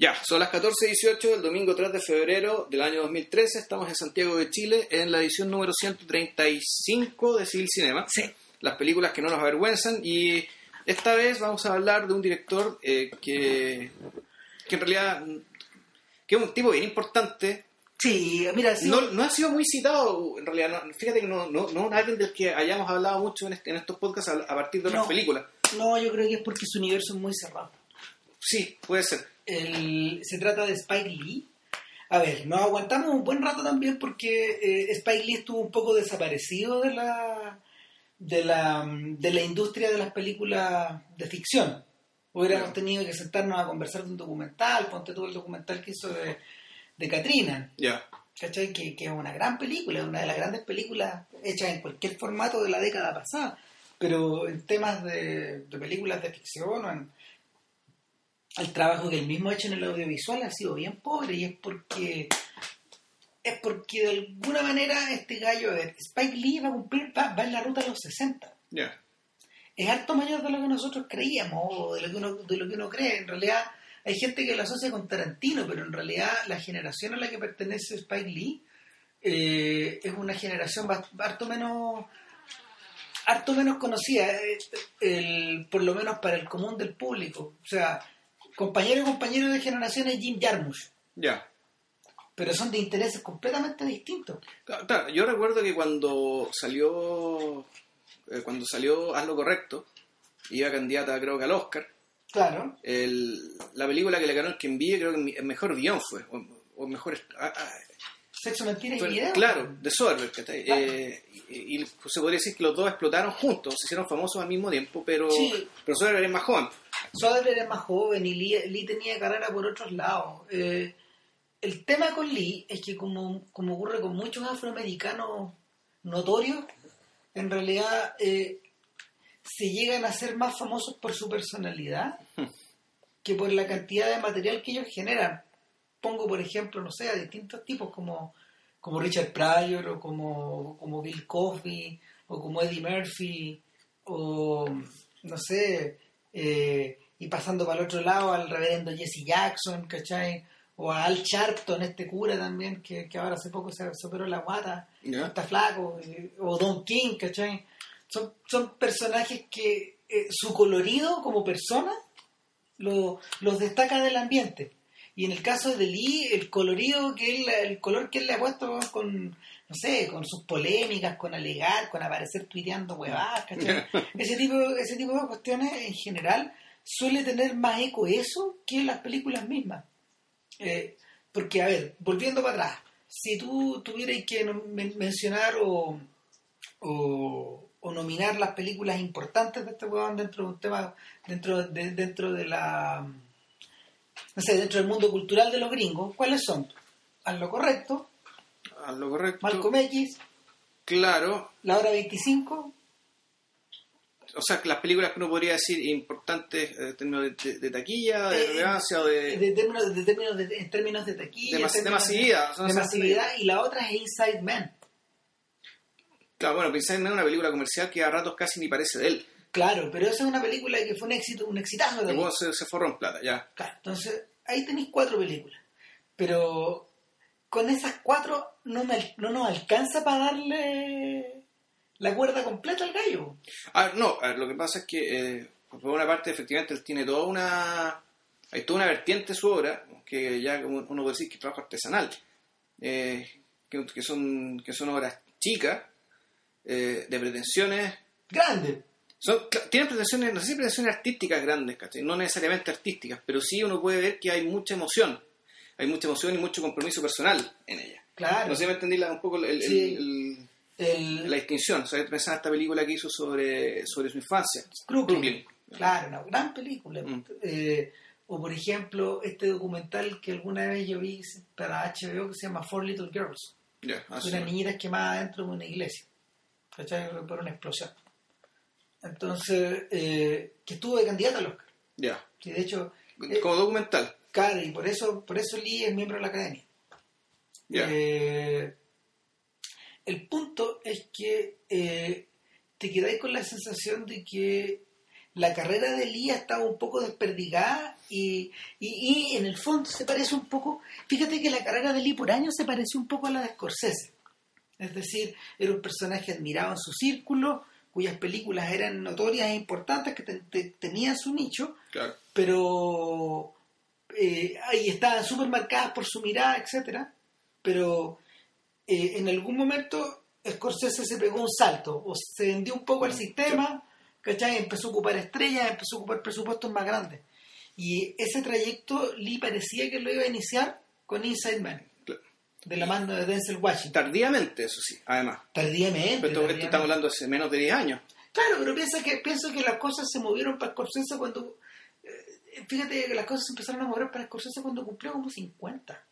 Ya, son las 14.18 del domingo 3 de febrero del año 2013. Estamos en Santiago de Chile en la edición número 135 de Civil Cinema. Sí. Las películas que no nos avergüenzan. Y esta vez vamos a hablar de un director eh, que, que en realidad que es un tipo bien importante. Sí, mira, sí, No, no ha sido muy citado, en realidad. no- fíjate que no, no, no es alguien del que hayamos hablado mucho en, este- en estos podcasts a, a partir de otras No. películas. no, yo creo que es porque su universo es muy cerrado. Sí, puede ser. El- se trata de Spike Lee. A ver, nos aguantamos un buen rato también porque eh, Spike Lee estuvo un poco desaparecido de la, de la de la industria de las películas de ficción. Hubiéramos tenido que sentarnos a conversar de un documental, ponte tú el documental que hizo de, de Katrina, Ya. ¿cachai? Que, que es una gran película, una de las grandes películas hechas en cualquier formato de la década pasada. Pero en temas de, de películas de ficción o en el trabajo que él mismo ha hecho en el audiovisual ha sido bien pobre y es porque es porque de alguna manera este gallo, ver, Spike Lee va a cumplir, va, va en la ruta de los 60 Ya. es harto mayor de lo que nosotros creíamos o de lo que uno, de lo que uno cree. En realidad, hay gente que lo asocia con Tarantino, pero en realidad la generación a la que pertenece Spike Lee eh, es una generación harto menos harto menos conocida, eh, el, por lo menos para el común del público. O sea, compañero y compañero de generación es Jim Jarmusch, Ya. pero son de intereses completamente distintos. Claro, yo recuerdo que cuando salió eh, cuando salió Haz lo correcto, iba candidata creo que al Oscar, Claro. el- la película que le ganó el que envíe creo que el mejor guion fue, o, o mejor... ah, ah, Sexo, mentira y video. claro, de Soderbergh. Claro. Eh, y, y se podría decir que los dos explotaron juntos, se hicieron famosos al mismo tiempo, pero, Sí. pero Soderbergh es más joven. Soderbergh era más joven y Lee, Lee tenía carrera por otros lados. Eh, el tema con Lee es que como, como ocurre con muchos afroamericanos notorios, en realidad eh, se llegan a ser más famosos por su personalidad que por la cantidad de material que ellos generan. Pongo, por ejemplo, no sé, a distintos tipos como, como Richard Pryor o como, como Bill Cosby o como Eddie Murphy o no sé, eh, y pasando para el otro lado al reverendo Jesse Jackson, ¿cachai? O a Al Sharpton, este cura también, que, que ahora hace poco se, se operó la guata, ¿Ya? está flaco, o Don King, ¿cachai? Son, son personajes que eh, su colorido como persona lo- los destaca del ambiente. Y en el caso de Lee, el colorido que él, el color que él le ha puesto con, no sé, con sus polémicas, con alegar, con aparecer tuiteando huevadas, ¿cachai? ese tipo, ese tipo de cuestiones en general suele tener más eco eso que las películas mismas. Eh, porque, a ver, volviendo para atrás, si tú tuvieras que mencionar o, o, o nominar las películas importantes de este huevón dentro de un tema, dentro de, dentro de la no sé, dentro del mundo cultural de los gringos, ¿cuáles son? A lo correcto, A lo correcto. Malcolm X, Claro, La Hora 25, o sea, que las películas que uno podría decir importantes eh, en términos de, de- de taquilla, de Eh, relevancia o de... de términos, de términos de- en términos de taquilla, De mas- términos masividad, de masividad, y la otra es Inside Man. Claro, bueno, pensar en una película comercial que a ratos casi ni parece de él. Claro, pero esa es una película que fue un éxito, un exitazo también. huevo se, se forró en plata, ya. Claro, entonces ahí tenéis cuatro películas. Pero con esas cuatro no, me, no nos alcanza para darle la cuerda completa al gallo. Ah, no, a ver, lo que pasa es que, eh, por una parte, efectivamente, él tiene toda una... Hay toda una vertiente de su obra, que ya uno puede decir que es trabajo artesanal, eh, que, que son, que son obras chicas, eh, de pretensiones... Grande. Son, tienen pretensiones, no sé si pretensiones artísticas grandes, ¿cachai? no necesariamente artísticas, pero sí uno puede ver que hay mucha emoción. Hay mucha emoción y mucho compromiso personal en ella. Claro. No sé si me entendí la- un poco el- el- Sí. el- El la distinción. O sea, pensaba en esta película que hizo sobre, sobre su infancia. Brooklyn. Claro, una gran película. Mm. Eh, o por ejemplo, este documental que alguna vez yo vi para HBO que se llama Four Little Girls. Ya, así. Una niñita quemada dentro de una iglesia. ¿Cachai? Por una explosión. Entonces, eh, que estuvo de candidata al Oscar. Ya. Sí, de hecho, eh, Como documental. claro, y por eso, por eso Lee es miembro de la academia. Ya. El punto es que eh, te quedáis con la sensación de que la carrera de Lee ha estado un poco desperdigada y, y, y en el fondo se parece un poco, fíjate que la carrera de Lee por años se parece un poco a la de Scorsese. Es decir, era un personaje admirado en su círculo, cuyas películas eran notorias e importantes, que te- te- tenían su nicho, Claro. pero eh, ahí estaban súper marcadas por su mirada, etcétera pero eh, en algún momento Scorsese se pegó un salto o se vendió un poco al sistema ¿cachai? empezó a ocupar estrellas empezó a ocupar presupuestos más grandes y ese trayecto Lee parecía que lo iba a iniciar con Inside Man Claro. de la mano de Denzel Washington Tardíamente, eso sí, además. tardíamente, Pero esto, estamos hablando hace menos de 10 años. Claro, pero piensa que, pienso que las cosas se movieron para Scorsese cuando... eh, fíjate que las cosas se empezaron a mover para Scorsese cuando cumplió como 50.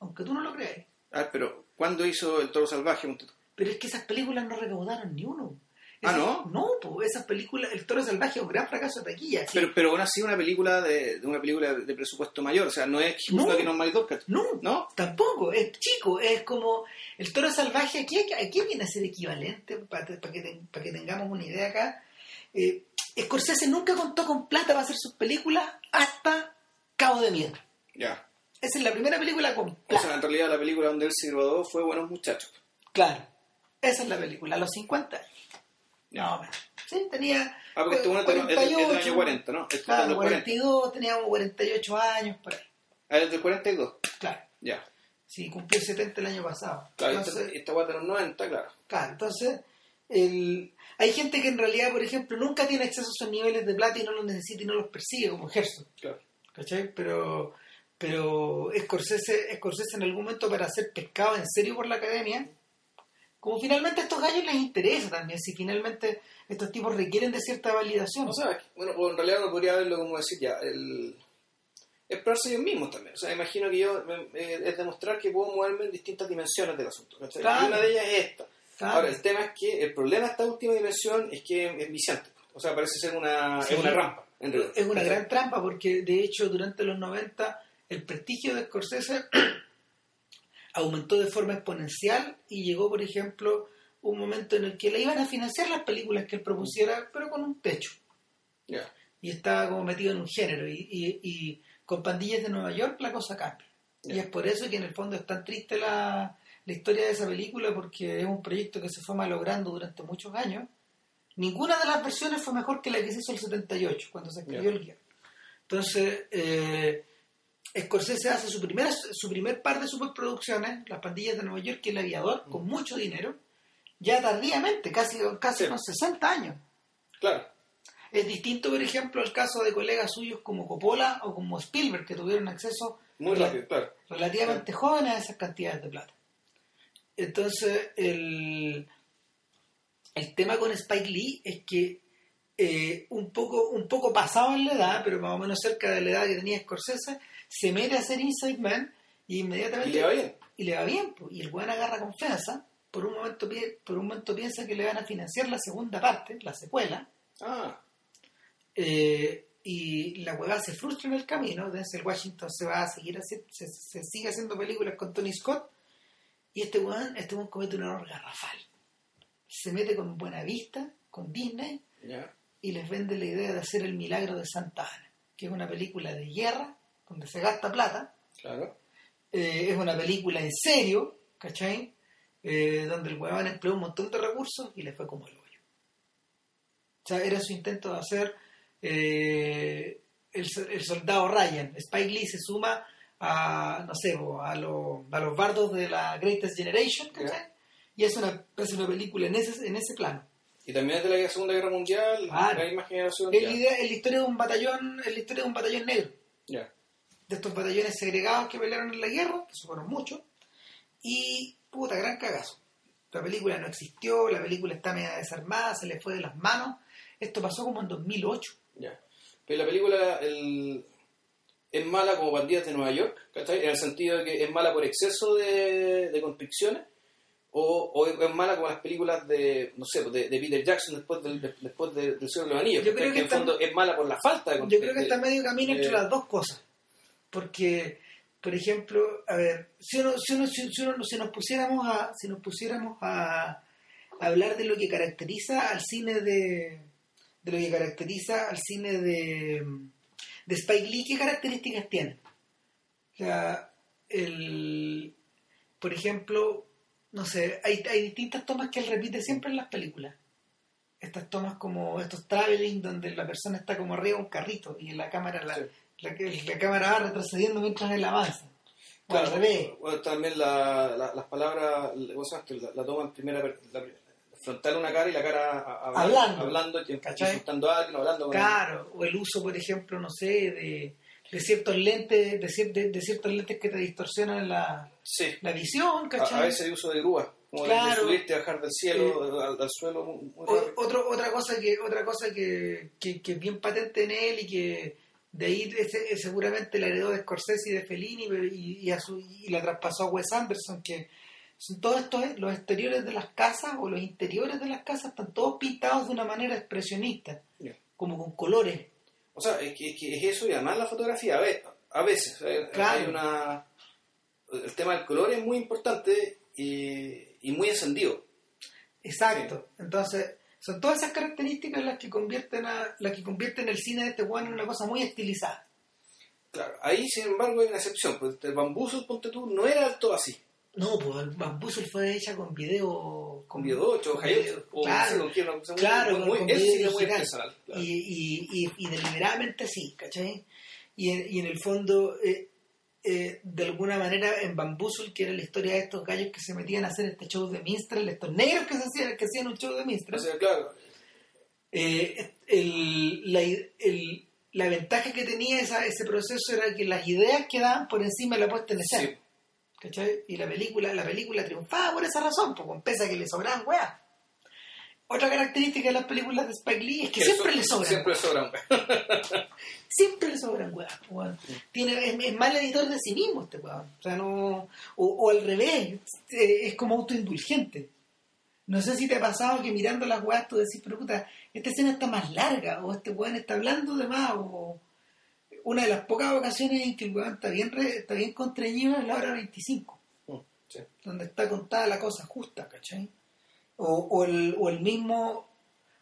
Aunque tú no lo creas. A ver, pero ¿cuándo hizo El Toro Salvaje? Pero es que esas películas no recaudaron ni uno. Ah, ¿no? No, pues esas películas... El Toro Salvaje es un gran fracaso de taquilla. sí. Pero, pero aún así una película de, de una película de presupuesto mayor, o sea, no es No. una que no es Dog, No, ¿no? tampoco. Es chico. Es como... El Toro Salvaje aquí, aquí viene a ser equivalente, para, que, ten- para que tengamos una idea acá. Eh, Scorsese nunca contó con plata para hacer sus películas hasta Cabo de Miedo. Ya. Esa es la primera película con O plata. sea, en realidad la película donde él se graduó fue Buenos Muchachos. Claro. Esa es la película, a los 50 años. No, bueno. Sí, tenía. Ah, porque este bueno es del- año 40, ¿no? Este es Claro, del 40. 42, teníamos 48 años, por ahí. Ah, es del 42. Claro. Ya. Sí, cumplió 70 el año pasado. Claro, entonces, esta, guata de los 90, claro. claro, entonces el... hay gente que en realidad, por ejemplo, nunca tiene acceso a esos niveles de plata y no los necesita y no los persigue, como Herzog. Claro. ¿Cachai? Pero, pero Scorsese, Scorsese en algún momento para ser pescado en serio por la academia, como finalmente a estos gallos les interesa también, si finalmente estos tipos requieren de cierta validación. O sea, bueno, o en realidad uno podría verlo como decir ya, el... explorarse ellos mismos también. O sea, imagino que yo eh, es demostrar que puedo moverme en distintas dimensiones del asunto. Claro. Y una de ellas es esta. Claro. Ahora, el tema es que el problema de esta última dimensión es que es viciante. O sea, parece ser una, Sí. es una rampa. En es una gran trampa porque de hecho durante los 90 el prestigio de Scorsese aumentó de forma exponencial y llegó, por ejemplo, un momento en el que le iban a financiar las películas que él propusiera, pero con un techo. Ya. y estaba como metido en un género y, y- y con pandillas de Nueva York la cosa cambia. Y es por eso que en el fondo es tan triste la, la historia de esa película porque es un proyecto que se fue malogrando durante muchos años. Ninguna de las versiones fue mejor que la que se hizo el 78 cuando se escribió el guion entonces eh, Scorsese hace su primer, su primer par de superproducciones las pandillas de Nueva York y el aviador con mucho dinero ya tardíamente casi, casi Sí. con 60 años Claro. es distinto, por ejemplo, al caso de colegas suyos como Coppola o como Spielberg, que tuvieron acceso Muy rápido, claro. relativamente jóvenes a esas cantidades de plata. Entonces, el, el tema con Spike Lee es que eh, un, poco, un poco pasado en la edad, pero más o menos cerca de la edad que tenía Scorsese, se mete a hacer Inside Man y inmediatamente Y le va bien. y le va bien, po. y el buen agarra confianza, por un momento por un momento piensa que le van a financiar la segunda parte, la secuela, Ah, eh, y la hueá se frustra en el camino, Denzel Washington se va a seguir haciendo, se, se sigue haciendo películas con Tony Scott, y este weón, este weón comete un error garrafal. Se mete con Buena Vista, con Disney, ya. y les vende la idea de hacer El Milagro de Santa Ana, que es una película de guerra, donde se gasta plata, Claro. eh, es una película en serio, ¿cachai? Eh, donde el huevón empleó un montón de recursos y le fue como el hoyo. O sea, era su intento de hacer eh, el, el soldado Ryan. Spike Lee se suma a, no sé, a, lo- a los bardos de la Greatest Generation, ¿cachai? Y es una, es una película en ese, en ese plano. Y también es de la Segunda Guerra Mundial, Claro. la misma generación. Es la, historia de un batallón, es la historia de un batallón negro. Ya. De estos batallones segregados que pelearon en la guerra, que fueron muchos, y puta, gran cagazo. La película no existió, la película está media desarmada, se le fue de las manos. Esto pasó como en 2008. Ya. Pero la película el, es mala como Bandidas de Nueva York, ¿cachai? En el sentido de que es mala por exceso de, de constricciones, o, o es mala como las películas de, no sé, de, de Peter Jackson después del, de- después de- del Señor de los Anillos. Yo creo que en fondo es mala por la falta de Yo creo que está medio camino entre eh, las dos cosas. Porque, por ejemplo, a ver, si, uno, si, uno- si, si uno- si nos pusiéramos a, si nos pusiéramos a, hablar de lo que caracteriza al cine de de lo que caracteriza al cine de, de Spike Lee, ¿qué características tiene? O el, por ejemplo, no sé, hay, hay distintas tomas que él repite siempre en las películas. Estas tomas como estos traveling donde la persona está como arriba de un carrito y en la cámara la. La, la cámara va retrocediendo mientras él avanza. Claro, revés. bueno, también la, la- las palabras, la, la toma en primera, la, frontal una cara y la cara a- a- Hablando. hablando insultando a alguien, hablando con Claro, o el uso, por ejemplo, no sé, de, de ciertos lentes, de, de- de ciertos lentes que te distorsionan la, Sí, la visión, a, ¿cachai? a veces de uso de grúa, como Claro. de subirte bajar del cielo al, al suelo muy, muy O- otro, otra cosa que otra cosa que, que, que es bien patente en él y que de ahí ese- es seguramente la heredó de Scorsese y de Fellini y, y, a su- y la traspasó a Wes Anderson que son todos estos eh, los exteriores de las casas o los interiores de las casas están todos pintados de una manera expresionista como con colores O sea, es que, es que es eso y además la fotografía, a, ve- a veces, eh, Claro. hay una... El tema del color es muy importante y, y muy encendido. exacto entonces son todas esas características las que convierten a las que convierten el cine de este weón en una cosa muy estilizada Claro, ahí sin embargo hay una excepción, pues el bambuzo, ponte tú, no era todo así. no pues el Bambuzel fue hecha con video Con video 8, con Hayot, video- o claro. no sé con quién, una cosa muy- Claro, muy, con video muy claro. y, y deliberadamente sí, ¿cachai? Y en, y en el fondo, eh, eh, de alguna manera, en Bambusul, que era la historia de estos gallos que se metían a hacer este show de minstrel, estos negros que, se hacían, que hacían un show de O minstrel, sea, claro, eh, el- la, el- la ventaja que tenía esa, ese proceso era que las ideas quedaban por encima de la puesta en escena. sí, ¿cachai? Y la película, la película triunfaba por esa razón, pues, pese a que le sobraban weas. Otra característica de las películas de Spike Lee es que siempre le sobran. Siempre le sobran. siempre le sobran weón. Tiene, es, es mal editor de sí mismo este weón. O sea, no. O, o al revés, eh, es como autoindulgente. No sé si te ha pasado que mirando las weas tú decís, pero puta, esta escena está más larga, o este weón está hablando de más, o una de las pocas ocasiones en que el weón está bien, re- está bien contrañido es la hora 25, Mm, sí. donde está contada la cosa justa, ¿cachai? O, o, el, o el mismo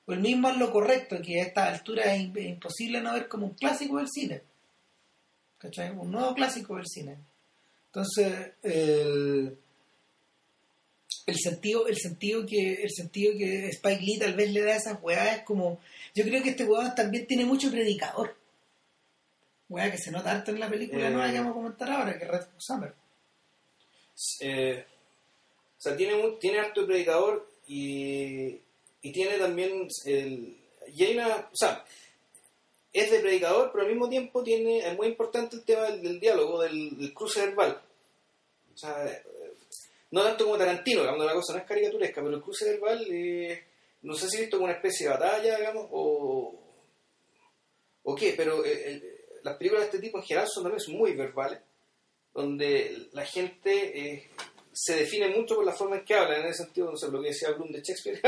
o el mismo es lo correcto, que a esta altura es, im- es imposible no ver como un clásico del cine. ¿Cachai? Un nuevo clásico del cine. Entonces, el, el sentido, el sentido que, el sentido que Spike Lee tal vez le da a esas weas es como. Yo creo que este weón también tiene mucho predicador. Wea que se nota harto en la película Eh. nueva que vamos a comentar ahora, que es Red Summer. Eh, o sea, tiene, tiene harto predicador y, y tiene también el... Y hay una... O sea, es de predicador, pero al mismo tiempo tiene... Es muy importante el tema del, del diálogo, del, del cruce verbal. O sea, no tanto como Tarantino, cuando la cosa no es caricaturesca, pero el cruce verbal, eh, no sé si visto como una especie de batalla, digamos, o... o qué, pero eh, el- las películas de este tipo en general son también muy verbales donde la gente eh, se define mucho por la forma en que habla, en ese sentido, no sé, lo que decía Bloom de Shakespeare,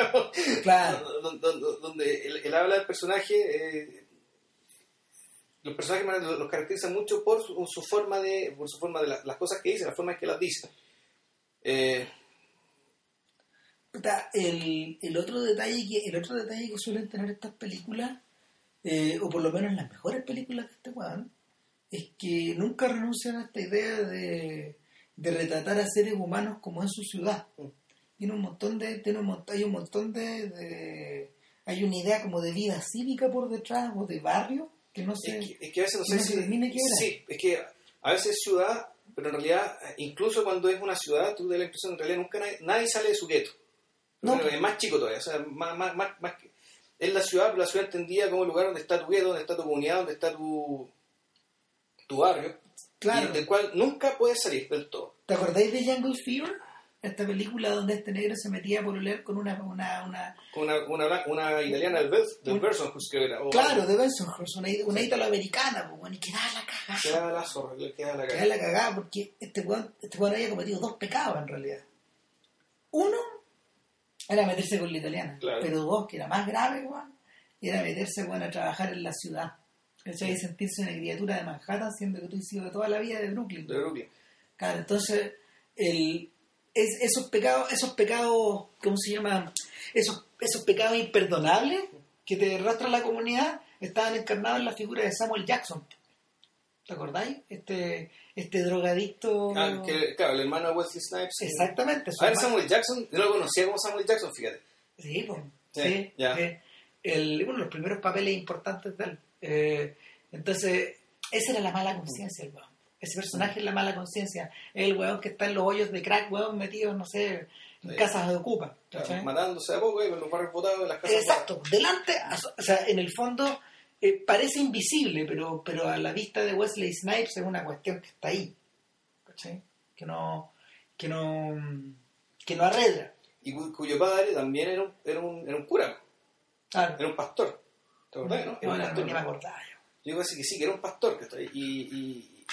Claro. donde, donde- donde él, él habla del personaje, eh, los personajes los, caracterizan mucho por su, su forma de, por su forma de la- las cosas que dice, la forma en que las dice. Eh, el, el otro detalle que el otro detalle que suelen tener estas películas eh, o por lo menos las mejores películas de este weón es que nunca renuncian a esta idea de, de retratar a seres humanos como en su ciudad tiene un montón de tiene un montón, hay un montón de, de- hay una idea como de vida cívica por detrás o de barrio que no sé es, que, es que a veces no sé no se si... era. Sí, es que a veces es ciudad, pero en realidad, eh, incluso cuando es una ciudad, tú das la impresión en realidad nunca nadie, nadie sale de su gueto. No. Es más chico todavía, o sea, más, más, más, más que- es la ciudad, pero la ciudad entendida como el lugar donde está tu gueto, donde está tu comunidad, donde está tu, tu barrio, claro y del cual nunca puedes salir del todo. ¿te acordáis de Jungle Fever? esta película donde este negro se metía por oler con una, una, una una, una, italiana del, del Berson, pues, que era. claro, de Bensonhurst, una, una italoamericana, pues, bueno, y quedaba la cagada. Queda la zorra, le queda la Quedaba cara. la cagada porque este weón, este weón había cometido dos pecados en realidad. Uno era meterse con la italiana, Claro. pero dos, que era más grave, weón, era meterse weón, a trabajar en la ciudad. ¿Cachai? Y sentirse una criatura de Manhattan, siendo que tú has sido de toda la vida de Brooklyn. De Brooklyn. Claro, entonces, el, es, esos pecados, esos pecados, ¿cómo se llama? Esos, esos pecados imperdonables que te arrastra la comunidad estaban encarnados en la figura de Samuel Jackson. ¿Te acordáis? Este, este drogadicto. Ah, que, claro, el hermano de Wesley Snipes. Exactamente. A ver, Samuel Jackson, yo lo conocía como Samuel Jackson, fíjate. Sí, pues. Sí, Sí, ya. el, uno de los primeros papeles importantes de él. Eh, entonces, esa era la mala conciencia, el weón. Ese personaje es la mala conciencia. Es el weón que está en los hoyos de crack, weón, metido, no sé, en Sí. casas de ocupa. Matándose a poco, eh, con los barrios botados de las casas. Exacto, delante, o sea, en el fondo eh, parece invisible, pero, pero a la vista de Wesley Snipes es una cuestión que está ahí, ¿cachai? Que no, que no, que no arredra. Y cu- cuyo padre también era un, era un, era un cura, Claro. era un pastor. ¿Te acordás, no? Era un pastor. ni me acordaba yo. Yo digo así que sí, que era un pastor, ¿cachai? Y, y,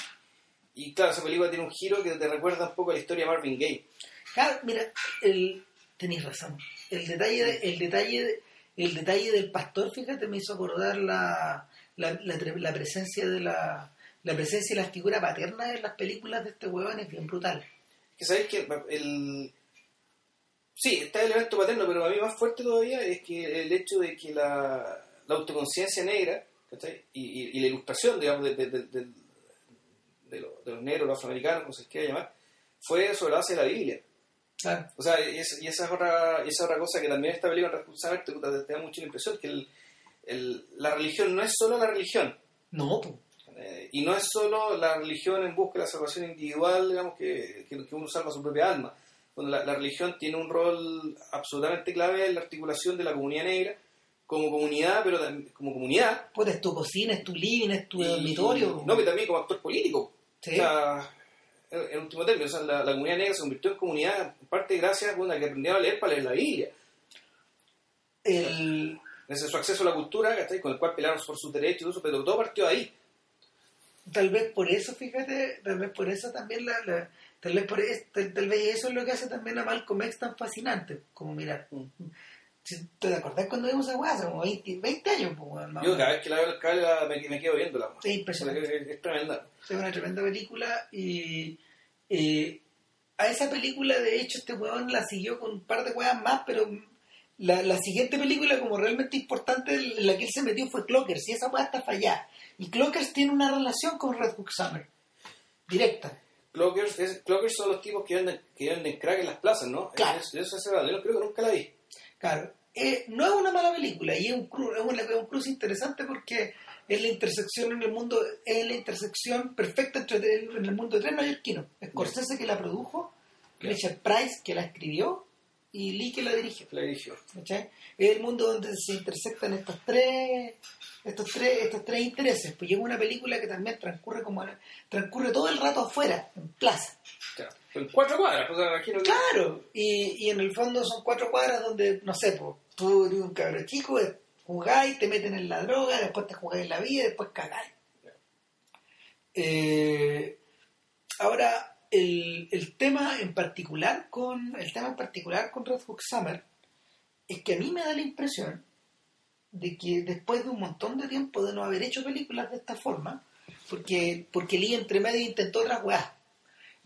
y claro, esa película tiene un giro que te recuerda un poco a la historia de Marvin Gaye. Claro, mira, el, tenéis razón. El detalle, de- el detalle, de- el detalle del pastor, fíjate, me hizo acordar la, la, la, la presencia de la, la presencia de la figura paterna en las películas de este huevón es bien brutal. Que sabéis que el... Sí, está el elemento paterno, pero a mí más fuerte todavía es que el hecho de que la, la autoconciencia negra. Y, y- y la ilustración, digamos, de, de- de- de- lo- los negros, los afroamericanos, como se quiera llamar, fue sobre la base de la Biblia. Claro. O sea, y, es- y esa, es otra, esa es otra cosa que también esta película te, te- da mucho la impresión que el- el- la religión no es solo la religión, No, eh, y no es solo la religión en busca de la salvación individual, digamos, que, que, que uno salva su propia alma. Bueno, la, la religión tiene un rol absolutamente clave en la articulación de la comunidad negra como comunidad, pero tam- como comunidad. Puta, es tu cocina, es tu living, es tu y- dormitorio. No, pero también como actor político. Sí. O sea, en, último término, o sea, la, la comunidad negra se convirtió en comunidad, en parte gracias bueno, a que aprendieron a leer para leer la Biblia. El, Desde su acceso a la cultura, ¿cachai? con el cual pelearon por sus derechos y todo eso, pero todo partió ahí. tal vez por eso, fíjate, tal vez por eso también la, la- tal vez por tal, tal vez eso es lo que hace también a Malcolm X tan fascinante, como mirar. Mm. ¿Te acordás cuando vimos a weá? Hace como 20, 20 años, pues, weón, Yo cada vez que la veo en el cable me, me quedo viéndola. Sí, impresionante. Es, tremenda. Es una tremenda película y eh, a esa película de hecho este weón la siguió con un par de weas más, pero la, la siguiente película como realmente importante en la que él se metió fue Clockers y esa wea está fallada. Y Clockers tiene una relación con Red Hook Summer, directa. Clockers, es- Clockers son los tipos que venden, que venden crack en las plazas, ¿no? Claro. Es- eso es verdad. Yo creo que nunca la vi. Claro, eh, no es una mala película y es un, cru- es una- es un cruce interesante porque es la intersección en el mundo, es la intersección perfecta entre en el mundo de tres neoyorquinos. Scorsese que la produjo. Richard Price que la escribió y Lee que la dirigió. La dirigió. ¿cachai? Es el mundo donde se intersectan estos tres, estos tres, estos tres intereses. Pues llega una película que también transcurre como transcurre todo el rato afuera, en plaza. En cuatro cuadras, imagino. Claro, y, y en el fondo son cuatro cuadras donde, no sé, pues, tú eres un cabro chico, eh, jugáis, te meten en la droga, después te jugáis la vida, después cagáis. Eh, ahora, el, el tema en particular con el tema en particular con Red Hook Summer es que a mí me da la impresión de que después de un montón de tiempo de no haber hecho películas de esta forma, porque, porque Lee entre medio intentó otras weas.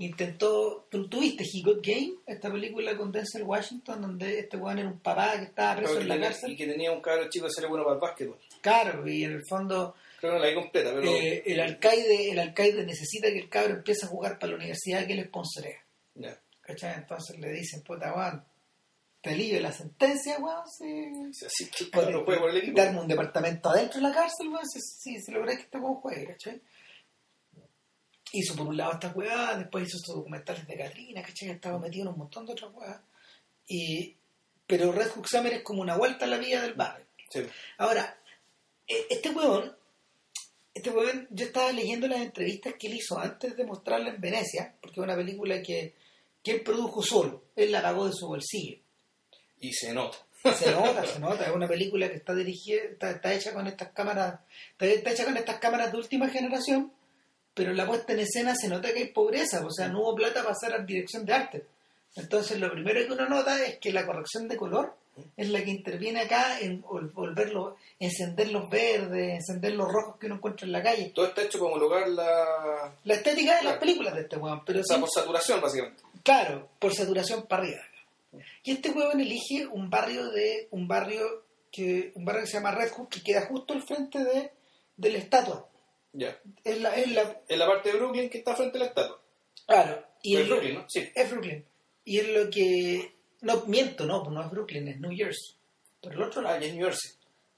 Intentó, tú tuviste He Got Game, esta película con Denzel Washington, donde este weón era un papá que estaba preso Claro, en la cárcel. Y que tenía un cabro chico que sería bueno para el básquetbol. Claro, y en el fondo Creo que no la vi completa, pero... eh, el alcaide el alcaide necesita que el cabro empiece a jugar para la universidad que él sponsorea. ya. ¿Cachai? Entonces le dicen, puta weón, te alivio la sentencia, weón, si... Así que el Podés cabrón juega por el equipo. darme un departamento adentro de la cárcel, weón, si, si, si que este weón juegue, ¿cachai? Hizo por un lado estas weas, después hizo estos documentales de Katrina, ¿cachai? Estaba metido en un montón de otras weas. Y, pero Red Hook Summer es como una vuelta a la vida del barrio. Sí. Ahora, eh, este weón, este weón, yo estaba leyendo las entrevistas que él hizo antes de mostrarla en Venecia, porque es una película que, que él produjo solo, él la pagó de su bolsillo. Y se nota. Se nota, se nota, es una película que está dirigida, está, está hecha con estas cámaras, está, está hecha con estas cámaras de última generación, pero en la puesta en escena se nota que hay pobreza, o sea, no hubo plata para hacer dirección de arte. Entonces lo primero que uno nota es que la corrección de color es la que interviene acá en vol- volverlo, encender los verdes, encender los rojos que uno encuentra en la calle. Todo está hecho para homologar la... La estética de las películas de este weón, pero O sea, sin- por saturación, básicamente. Claro, por saturación para arriba. Y este huevón elige un barrio de un barrio que un barrio que se llama Red Hook, que queda justo al frente de, de la estatua. Ya. Es la, es la, En la parte de Brooklyn que está frente a la estatua. claro, y es es Brooklyn, ¿no? Sí. Es Brooklyn. Y es lo que... No, miento, no, no es Brooklyn, es New Jersey. Por el otro lado. Ah, es New Jersey.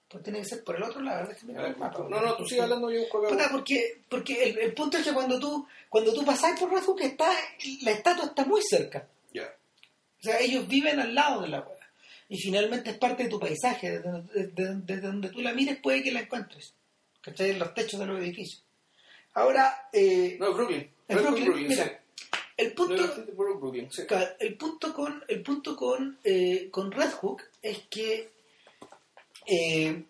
Pues tiene que ser por el otro lado, ¿verdad? A ver, No, no, tú sigue hablando yo busco acá. Porque, porque el, el punto es que cuando tú, cuando tú pasás por Hook, está, la estatua está muy cerca. Ya. O sea, ellos viven al lado de la hueá. Y finalmente es parte de tu paisaje. Desde, desde- desde donde tú la mires puede que la encuentres. ¿Cachai? En los techos de los edificios. Ahora, eh, No, Brooklyn. En Hook, Brooklyn, mira, sí. el No, punto... por Brooklyn, sí. El punto con el punto con, eh, con Red Hook es que eh,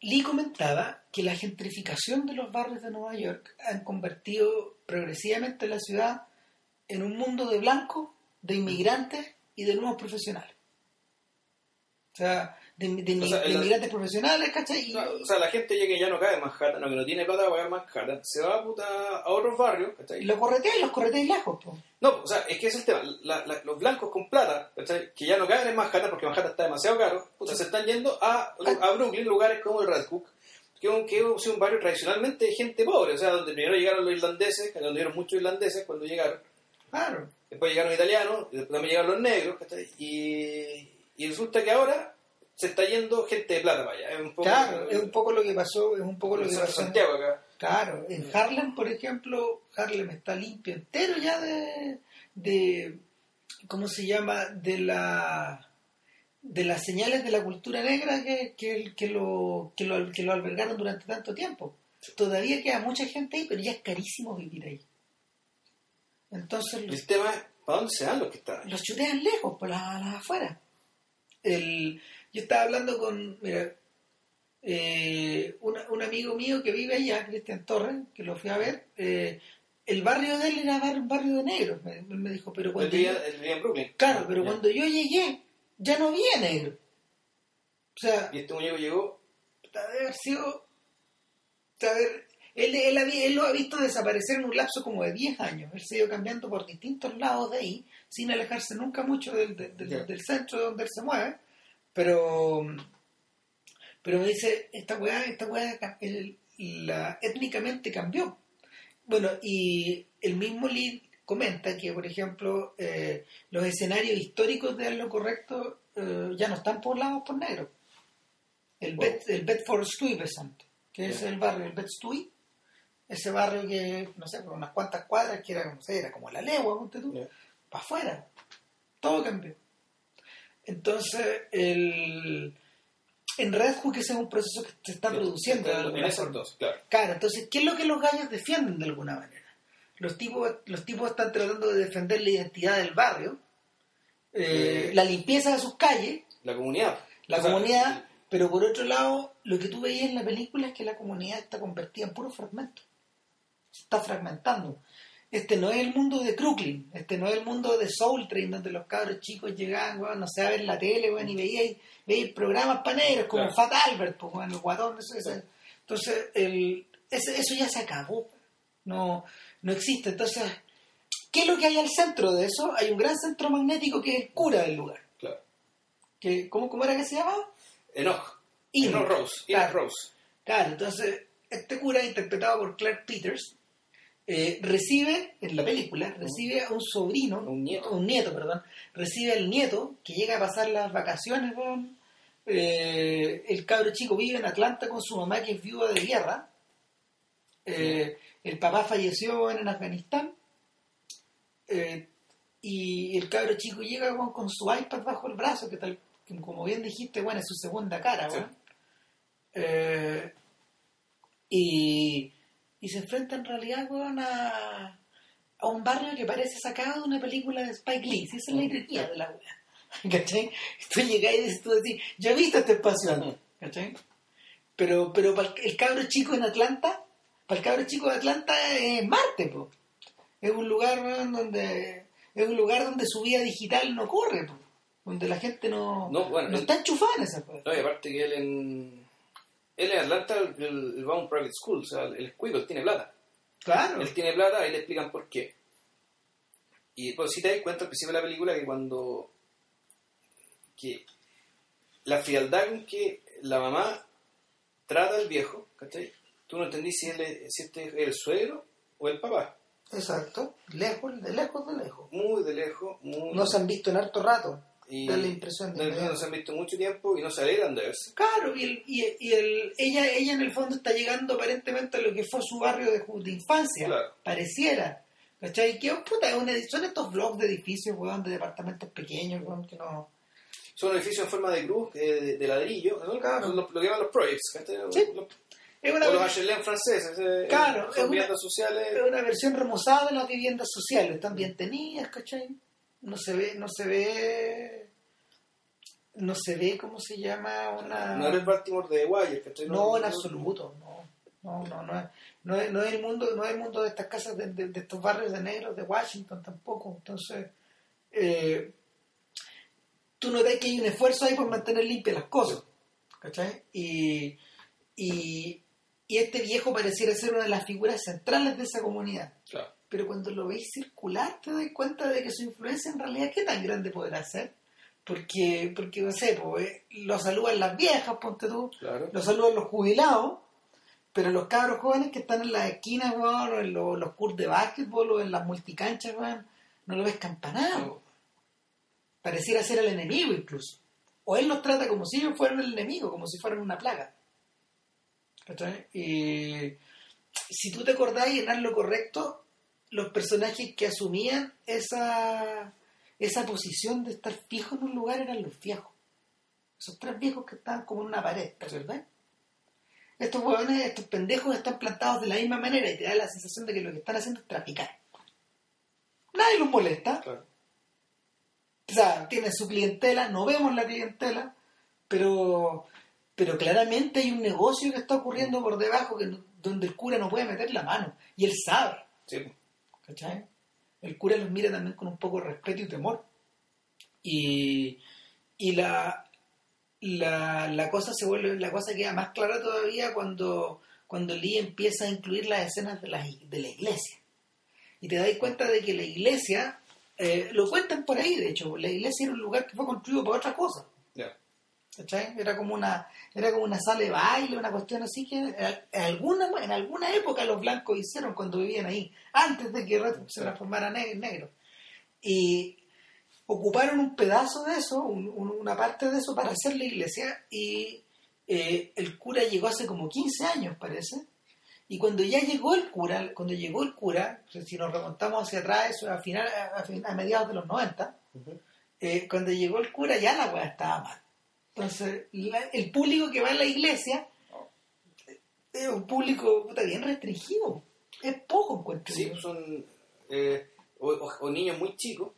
Lee comentaba que la gentrificación de los barrios de Nueva York han convertido progresivamente la ciudad en un mundo de blancos, de inmigrantes y de nuevos profesionales. O sea, de, de- O sea, de el- inmigrantes profesionales, ¿cachai? Y- O sea, la gente ya que ya no cae en Manhattan, o que no tiene plata para pagar Manhattan, se va puta, a otros barrios, ¿cachai? los correteas y los correteas lejos, po. No, o sea, es que ese es el tema. La- la- los blancos con plata, ¿cachai? que ya no caen en Manhattan porque Manhattan está demasiado caro, puta, se están yendo a, a Brooklyn, lugares como el Red Hook, que es un, que es un barrio tradicionalmente de gente pobre, o sea, donde primero llegaron los irlandeses, donde llegaron muchos irlandeses cuando llegaron, Claro. después llegaron italianos, y después también llegaron los negros, ¿cachai? Y, y resulta que ahora se está yendo gente de plata para allá. Es un poco, Claro, es un poco lo que pasó, es un poco lo que pasó. en- Santiago acá. Claro, en Harlem, por ejemplo, Harlem está limpio entero ya de, de ¿cómo se llama? De la de las señales de la cultura negra que, que, que lo, que, lo, que lo albergaron durante tanto tiempo. Todavía queda mucha gente ahí, pero ya es carísimo vivir ahí. Entonces los, El tema es, ¿para dónde se van los que están ahí? los chutean lejos, por las, las afueras. El, yo estaba hablando con, mira, eh, una- un amigo mío que vive allá, Cristian Torres, que lo fui a ver, eh, el barrio de él era un barrio de negros, me, me dijo, pero cuando yo- en Brooklyn. claro, pero cuando yo llegué, ya no había negro. O sea, Y este muñeco llegó, debe haber sido, él, él, había- él lo ha visto desaparecer en un lapso como de 10 años. Él se ha ido cambiando por distintos lados de ahí, sin alejarse nunca mucho del, del- del- centro donde él se mueve. Pero, pero me dice, esta weá, esta weá el- la, étnicamente cambió. Bueno, y el mismo Lee comenta que, por ejemplo, eh, los escenarios históricos de lo correcto eh, ya no están poblados por negros. El, Wow. Bet- el Bedford Stuyvesant, que es el barrio, el Bed-Stuy, ese barrio que, no sé, por unas cuantas cuadras, que era, no sé, era como la legua, ponte tú, para afuera. Todo cambió. Entonces, el, en Red Hook ese es un proceso que se está produciendo. de En esos dos, claro. Claro, entonces, ¿qué es lo que los gallos defienden de alguna manera? Los tipos, los tipos están tratando de defender la identidad del barrio, eh, Eh. la limpieza de sus calles, La comunidad. la O sea, comunidad, pero por otro lado, lo que tú veías en la película es que la comunidad está convertida en puro fragmento. Se está fragmentando. Este no es el mundo de Crooklyn, este no es el mundo de Soul Train, donde los cabros chicos llegaban, weón, no sé, a ver la tele, weón, y veíais, veíais programas paneros como Claro. Fat Albert, pues, weón, el guatón, eso, eso. Entonces, el, ese- eso ya se acabó. No, no existe. Entonces, ¿qué es lo que hay al centro de eso? Hay un gran centro magnético que es el cura del lugar. Claro. Que, ¿cómo, ¿Cómo era que se llamaba? Enoch. Enoch. Rose. Enoch. Rose. Claro, entonces este cura interpretado por Clark Peters eh, recibe en la película recibe a un sobrino, Un nieto. un nieto, perdón, recibe al nieto que llega a pasar las vacaciones con eh, el cabro chico vive en Atlanta con su mamá que es viuda de guerra. Eh, el papá falleció en Afganistán. Y el cabro chico llega con, con su iPad bajo el brazo, que tal, como bien dijiste, bueno, es su segunda cara, Sí. y, y se enfrenta en realidad weón, a, a un barrio que parece sacado de una película de Spike Lee. Si esa es la ironía de la wea. ¿Cachai? Tú y dices, tú decís, yo he visto este espacio antes", ¿Cachai? Pero, pero para el cabro chico en Atlanta, para el cabro chico de Atlanta es Marte, po. Es un lugar weón, donde es un lugar donde su vida digital no corre, po. donde la gente no, No, bueno, no el- está enchufada en esa cosa. No, y aparte que él en... Él en Atlanta, él, va a un private school, o sea, el escudo, él tiene plata. Claro. Él tiene plata, ahí le explican por qué. Y pues si te das cuenta al principio de la película que cuando... que la frialdad con que la mamá trata al viejo, ¿cachai? Tú no entendís si, él es- si este es el suegro o el papá. Exacto. Lejos, de lejos, de lejos. Muy de lejos, muy... No se han visto en harto rato. Y da la impresión de no, no se han visto mucho tiempo y no se alegran de verse. Claro, y, el, y, y el, ella, ella en el fondo está llegando aparentemente a lo que fue su barrio de, de infancia. Claro. Pareciera. ¿Cachai? Que puta, es una- son estos blogs de edificios, weón, de departamentos pequeños, weón, que no. Son edificios en forma de cruz, eh, de, de ladrillo, ¿no? Claro. lo, lo que llaman los projects, ¿cachai? Sí. Los- Es o una, los HLM franceses, eh, Claro, es son una- viviendas sociales. es una versión remozada de las viviendas sociales. Están bien tenidas, ¿cachai? No se ve, no se ve. No se ve, ¿cómo se llama? Una. No era el Baltimore de Wire, ¿cachai? No, en absoluto, no. No, no, no es, no es, no es el mundo, no es el mundo de estas casas de, de- de estos barrios de negros de Washington tampoco. Entonces, eh, tú notas que hay un esfuerzo ahí por mantener limpias las cosas. ¿Cachai? Y, y, y este viejo pareciera ser una de las figuras centrales de esa comunidad. Claro. Pero cuando lo veis circular, te das cuenta de que su influencia en realidad, ¿qué tan grande podrá ser? Porque, porque no sé, pues, lo saludan las viejas, ponte tú, Claro. lo saludan los jubilados, pero los cabros jóvenes que están en las esquinas, weón, o en los, los courts de básquetbol o en las multicanchas, weón, no lo ves campanado. Pareciera ser el enemigo incluso. O él los trata como si ellos fueran el enemigo, como si fueran una plaga. Y si tú te acordás y en lo correcto, los personajes que asumían esa, esa posición de estar fijos en un lugar eran los viejos. Esos tres viejos que estaban como en una pared, ¿te acordás? Estos huevones, estos pendejos están plantados de la misma manera y te da la sensación de que lo que están haciendo es traficar. Nadie los molesta, Claro. o sea, tienen su clientela, no vemos la clientela, pero, pero claramente hay un negocio que está ocurriendo por debajo que donde el cura no puede meter la mano. Y él sabe, Sí. El cura los mira también con un poco de respeto y temor. Y, y la, la, la cosa se vuelve, la cosa queda más clara todavía cuando, cuando Lee empieza a incluir las escenas de la, de la iglesia. Y te das cuenta de que la iglesia, eh, lo cuentan por ahí, de hecho, la iglesia era un lugar que fue construido para otra cosa. ¿Cachai? Era como una era como una sala de baile, una cuestión así que en alguna, en alguna época los blancos hicieron cuando vivían ahí, antes de que se transformaran en negro. Y ocuparon un pedazo de eso, un- un- una parte de eso para hacer la iglesia y eh, el cura llegó hace como 15 años, parece. Y cuando ya llegó el cura, cuando llegó el cura, si nos remontamos hacia atrás, eso a, final, a, fin- a mediados de los 90, eh, cuando llegó el cura ya la weá estaba mal. Entonces, la- el público que va a la iglesia eh, es un público puta, bien restringido. Es poco, encuentro. Sí, son eh, o, o- o niños muy chicos,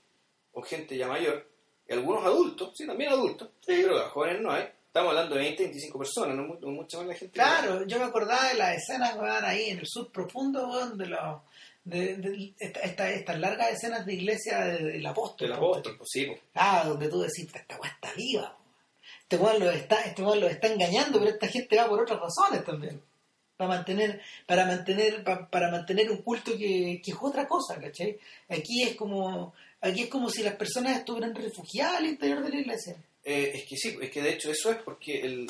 o gente ya mayor, y algunos adultos, sí, también adultos, pero a jóvenes no hay. Estamos hablando de 20, 25 personas, no, no mucha más la gente. Claro, yo me acordaba de las escenas weón, ahí en el sur profundo, weón, de los de, de- esta- esta- estas largas escenas de iglesia de- del apóstol. Del apóstol, pues sí. Ah, donde tú decís, esta weá está viva. Este weón lo está, este lo está engañando, pero esta gente va por otras razones también. Para mantener, para mantener, pa- para mantener un culto que, que es otra cosa, ¿cachai? Aquí es como, aquí es como si las personas estuvieran refugiadas al interior de la iglesia. Eh, es que sí, es que de hecho eso es porque el,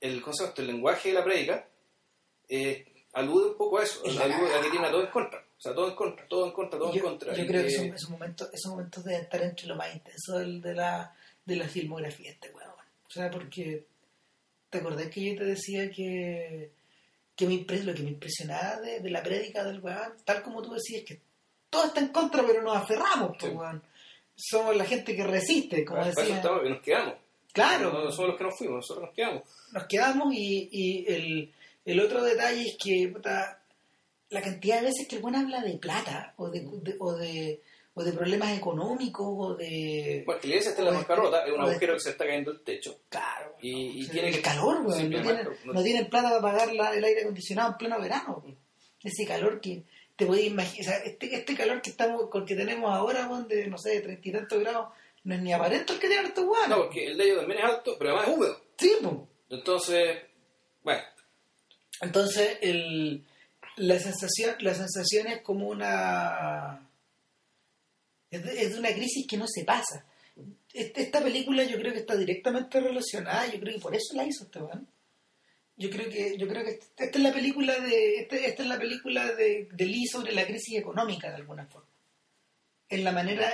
el concepto, el lenguaje de la prédica eh, alude un poco a eso, Ya. alude a que tiene a todo en contra. O sea, todo en contra, todo en contra, todo yo, en contra. yo creo que que- esos, esos momentos, esos momentos deben estar entre lo más intenso del- de la, de la filmografía de este weón. O sea, porque te acordás que yo te decía que, que me impres- lo que me impresionaba de, de la prédica del weón, tal como tú decías, que todo está en contra, pero nos aferramos, pues, weón. Somos la gente que resiste, como eso decía. estamos, que nos quedamos. Claro, No, no somos los que nos fuimos, nosotros nos quedamos. nos quedamos y, y el, el otro detalle es que puta, la cantidad de veces que el buen habla de plata o de, de- o de o de problemas económicos o de Bueno, la iglesia está en la bancarrota, es un agujero que se está cayendo el techo. claro Y, y tiene el que- calor no, tienen, no- plata para pagar la- el aire acondicionado en pleno verano. Ese calor que te podías imaginar o sea, este, este calor que estamos con que tenemos ahora weón, de no sé de treinta y tantos grados no es ni aparente el que tienen estos No, porque el de ellos también es alto, pero además es húmedo. sí, po. Entonces, bueno, Entonces, el, la, sensación, la sensación es como una... Es de, es de una crisis que no se pasa. Este- Esta película yo creo que está directamente relacionada, yo creo que por eso la hizo este weón. Yo creo que, yo creo que esta esta es la película de, este- esta es la película de, de Lee sobre la crisis económica de alguna forma. En la manera,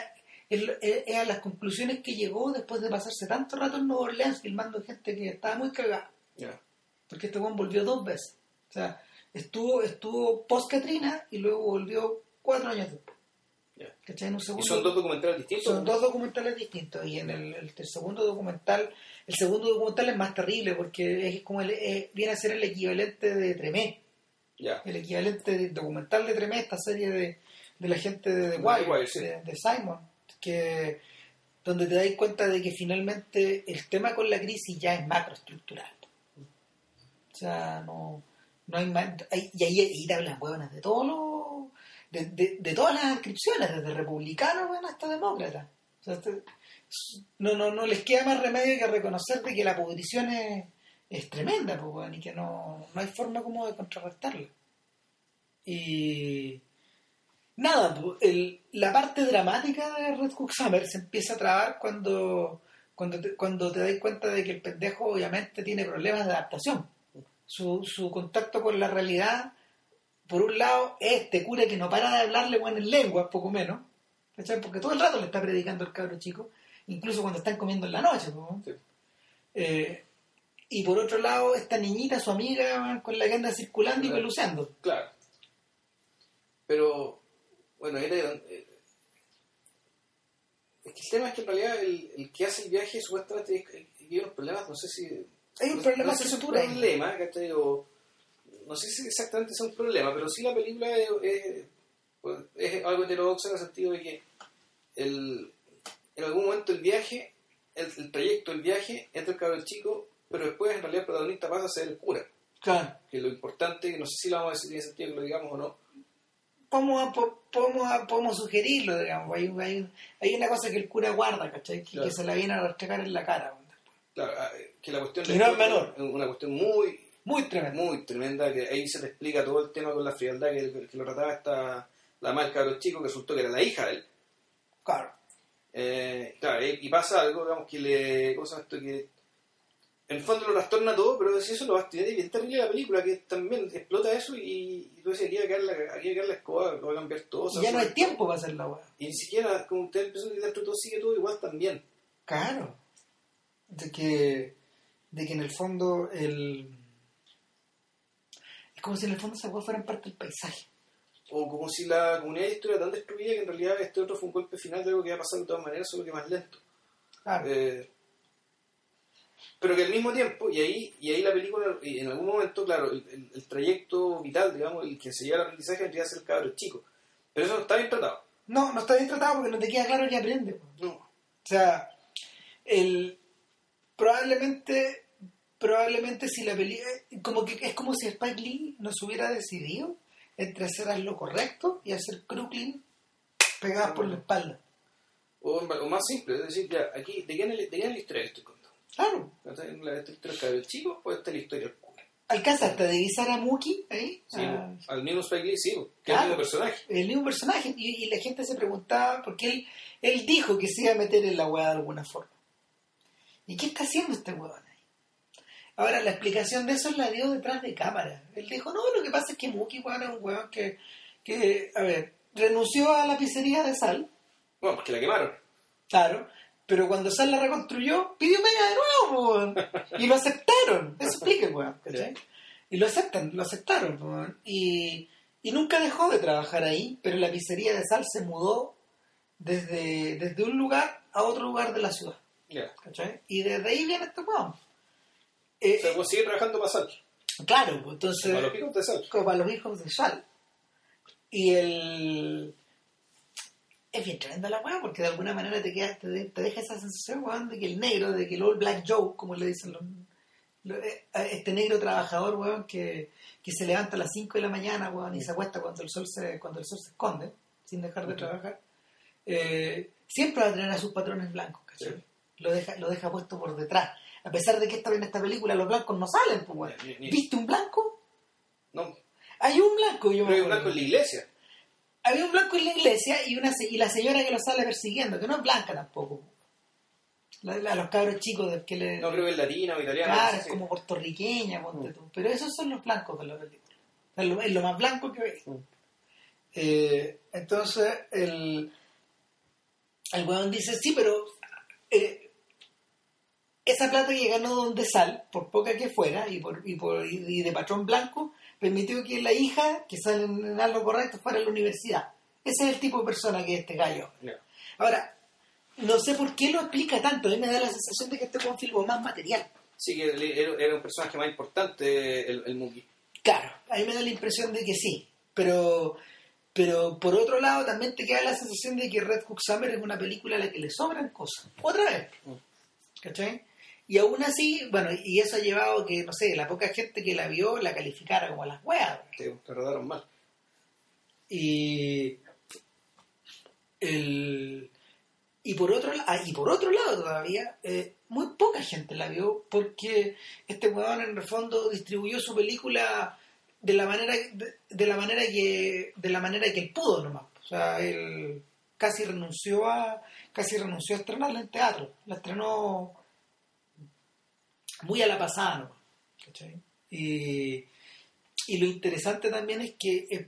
es es- es a las conclusiones que llegó después de pasarse tanto rato en Nueva Orleans filmando gente que estaba muy cagada. Porque este weón volvió dos veces. O sea, estuvo, estuvo post Katrina y luego volvió cuatro años después. En un Y segundo, son dos documentales distintos. son dos documentales distintos. Y en el, el- el segundo documental, el segundo documental es más terrible porque es como el- eh, viene a ser el equivalente de Tremé. Ya. El equivalente de- documental de Tremé, esta serie de, de la gente de The De Wire, Wire, sí. de, de Simon, que donde te das cuenta de que finalmente el tema con la crisis ya es macroestructural. O sea, no, no hay más. hay- y ahí, ahí te hablan huevonas de todos los. De, todas las inscripciones, desde republicanos bueno, hasta demócratas. O este- no, no, no les queda más remedio que reconocer de que la pudrición es, es tremenda, pues, weón, y que no, no hay forma como de contrarrestarla. Y nada, pues, la parte dramática de Red Hook Summer se empieza a trabar cuando, cuando, te, cuando te das cuenta de que el pendejo obviamente tiene problemas de adaptación. Su, su contacto con la realidad, por un lado, es este cura que no para de hablarle bueno, en lengua, poco menos, ¿cachai? porque todo el rato le está predicando el cabro chico, incluso cuando están comiendo en la noche. ¿no? Sí. Eh, y por otro lado, esta niñita, su amiga, con la que anda circulando y peluceando. Claro. Pero, bueno, era, eh, es que el tema es que en realidad el, el que hace el viaje supuestamente es- tiene unos problemas, no sé si... Hay un no- problema no sé de un problema, ¿cachai? O, no sé si exactamente es un problema, pero sí la película es, es- pues, es algo heterodoxa en el sentido de que el, en algún momento el viaje, el, el trayecto, el viaje, entra el cabrón chico, pero después en realidad el protagonista pasa a ser el cura. Claro. Que lo importante, que no sé si lo vamos a decir tiene sentido que lo digamos o no, Podemos, po- podemos, podemos sugerirlo, digamos. Hay, hay, hay una cosa que el cura guarda, ¿cachai? Que, Claro. que se la viene a rastrear en la cara. Claro, ah, que la cuestión Y no es menor. una cuestión muy Muy tremendo. muy tremenda que ahí se te explica todo el tema con la frialdad que, que lo trataba esta la marca de los chicos que resultó que era la hija de él Claro. Eh, claro y, pasa algo digamos que le cosa esto que en el fondo lo trastorna todo pero si eso lo vas a tener bien terrible la película que también explota eso y, y tú decías aquí va a quedar la, aquí va a quedar la escoba lo va a cambiar todo Y ya no hay tiempo para hacer la weá. y ni siquiera como usted empezó a de todo sigue todo igual también Claro. De que, de que en el fondo el... Como si en el fondo esas fueran parte del paisaje. o como si la comunidad estuviera tan destruida que en realidad este otro fue un golpe final de algo que va a pasar de todas maneras solo que más lento Claro. Eh, pero que al mismo tiempo, y ahí, y ahí la película, y en algún momento, claro, el, el- el trayecto vital, digamos, el que se lleva al aprendizaje tendría que ser el cabro chico. Pero eso no está bien tratado. No, no está bien tratado porque no te queda claro que aprende. No. O sea, el probablemente probablemente si la película como que es como si Spike Lee nos hubiera decidido entre hacer lo correcto y hacer Crooklyn pegadas por la espalda. O, o más simple, es decir, ya, aquí, ¿de quién es, de quién es la historia que estoy contando? Claro. ¿Cachai? ¿La esta historia del cabro chico o esta es la historia del cura? ¿Alcanzaste a divisar a Mookie ahí? Sí, Ah, al mismo Spike Lee, sí, que Claro. es el mismo personaje. el mismo personaje. Y, y la gente se preguntaba, porque él, él dijo que se iba a meter en la weá de alguna forma. ¿Y qué está haciendo este weón? Ahora, la explicación de eso la dio detrás de cámara. Él dijo, no, lo que pasa es que Mookie, weón, es un weón que, que, a ver, renunció a la pizzería de sal, Bueno, porque la quemaron. claro, pero cuando Sal la reconstruyó, pidió media de nuevo, weón. Y lo aceptaron. Eso explica, weón, ¿cachai? Y lo aceptan, lo aceptaron, weón. Y, y nunca dejó de trabajar ahí, pero la pizzería de Sal se mudó desde, desde un lugar a otro lugar de la ciudad, Ya. ¿cachai? Y desde ahí viene este weón. Eh, O sea, pues sigue trabajando para Sal. claro, pues entonces Para los picos de Sal. como para los hijos de Sal. Y el... Es bien tremenda la weá, porque de alguna manera te, queda, te, te deja esa sensación, weón, de que el negro, de que el Old Black Joe, como le dicen los... los- eh, este negro trabajador, weón, que, que se levanta a las 5 de la mañana, weón, y se acuesta cuando el sol se, cuando el sol se esconde, sin dejar de trabajar, eh, siempre va a tener a sus patrones blancos, ¿cachai? Sí. Lo, deja, lo deja puesto por detrás. A pesar de que esta, en esta película los blancos no salen, pues. Ni- ni- ¿Viste un blanco? No, Hay un blanco, yo pero me hay un blanco en la iglesia. Había un blanco en la iglesia y una y la señora que lo sale persiguiendo, que no es blanca tampoco. La- la- los cabros chicos del que le... No creo que es latina o italiana. Claro, no es como puertorriqueña, ponte Mm. tú. Pero esos son los blancos de la película. Es lo, es lo más blanco que veis. Mm. Eh, entonces, el, el weón dice, sí, pero eh, esa plata que ganó Donde Sal, por poca que fuera, y, por, y, por, y de patrón blanco, permitió que la hija, que sale en algo correcto, fuera a la universidad. Ese es el tipo de persona que es este gallo. Ahora, no sé por qué lo explica tanto. A mí me da la sensación de que este weón filmó más material. Sí, que era, un personaje más importante el, el. Claro, a mí me da la impresión de que sí, pero pero por otro lado también te queda la sensación de que Red Hook Summer es una película a la que le sobran cosas. Otra vez. Mm. ¿Cachai? Y aún así, bueno, y eso ha llevado que, no sé, la poca gente que la vio la calificara como a las weas. Te, te rodaron mal. Y el y por otro ah, y por otro lado todavía eh, muy poca gente la vio porque este weón en el fondo distribuyó su película de la manera de la manera que de la manera que él pudo nomás o sea él casi renunció a casi renunció a estrenarla en teatro la estrenó muy a la pasada ¿cachai? y y lo interesante también es que es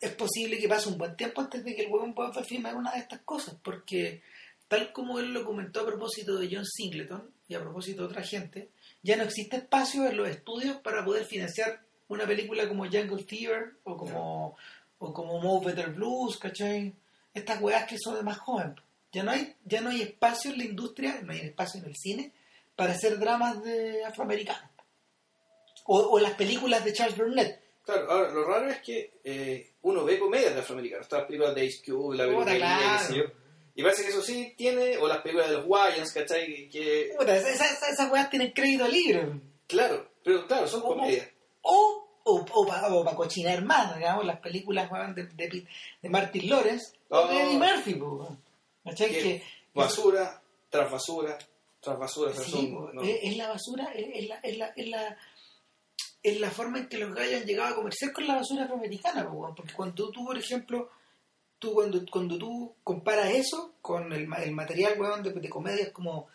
es posible que pase un buen tiempo antes de que el huevón pueda firmar una de estas cosas, porque tal como él lo comentó a propósito de John Singleton y a propósito de otra gente, ya no existe espacio en los estudios para poder financiar una película como Jungle Fever o como, o como Move Better Blues, ¿cachai? Estas weas que son de más joven. Ya no hay, ya no hay espacio en la industria, no hay espacio en el cine para hacer dramas de afroamericanos. O, o las películas de Charles Burnett. Claro, ahora lo raro es que eh, uno ve comedias de afroamericanos, todas las películas de Ice Cube, la película claro. sé yo. Y parece que eso sí tiene, o las películas de los Wayans, ¿cachai? Que, Puta, esas, esas, esas weas tienen crédito libre. claro, pero claro, son ¿Cómo? comedias. O, o, para cochinar más, digamos, las películas weón, de, de, de Martin Lawrence o de Oh. Eddie Murphy. ¿Cachai? Que Que, Basura, tras basura, tras basura. o sea, sí, son- po, no. es, es la basura, es, la, es, la, es, la, es la forma en que los gallos han llegado a comerciar con la basura afroamericana. Porque cuando tú, por ejemplo, tú cuando, cuando tú comparas eso con el, el material weón, de, de comedias como,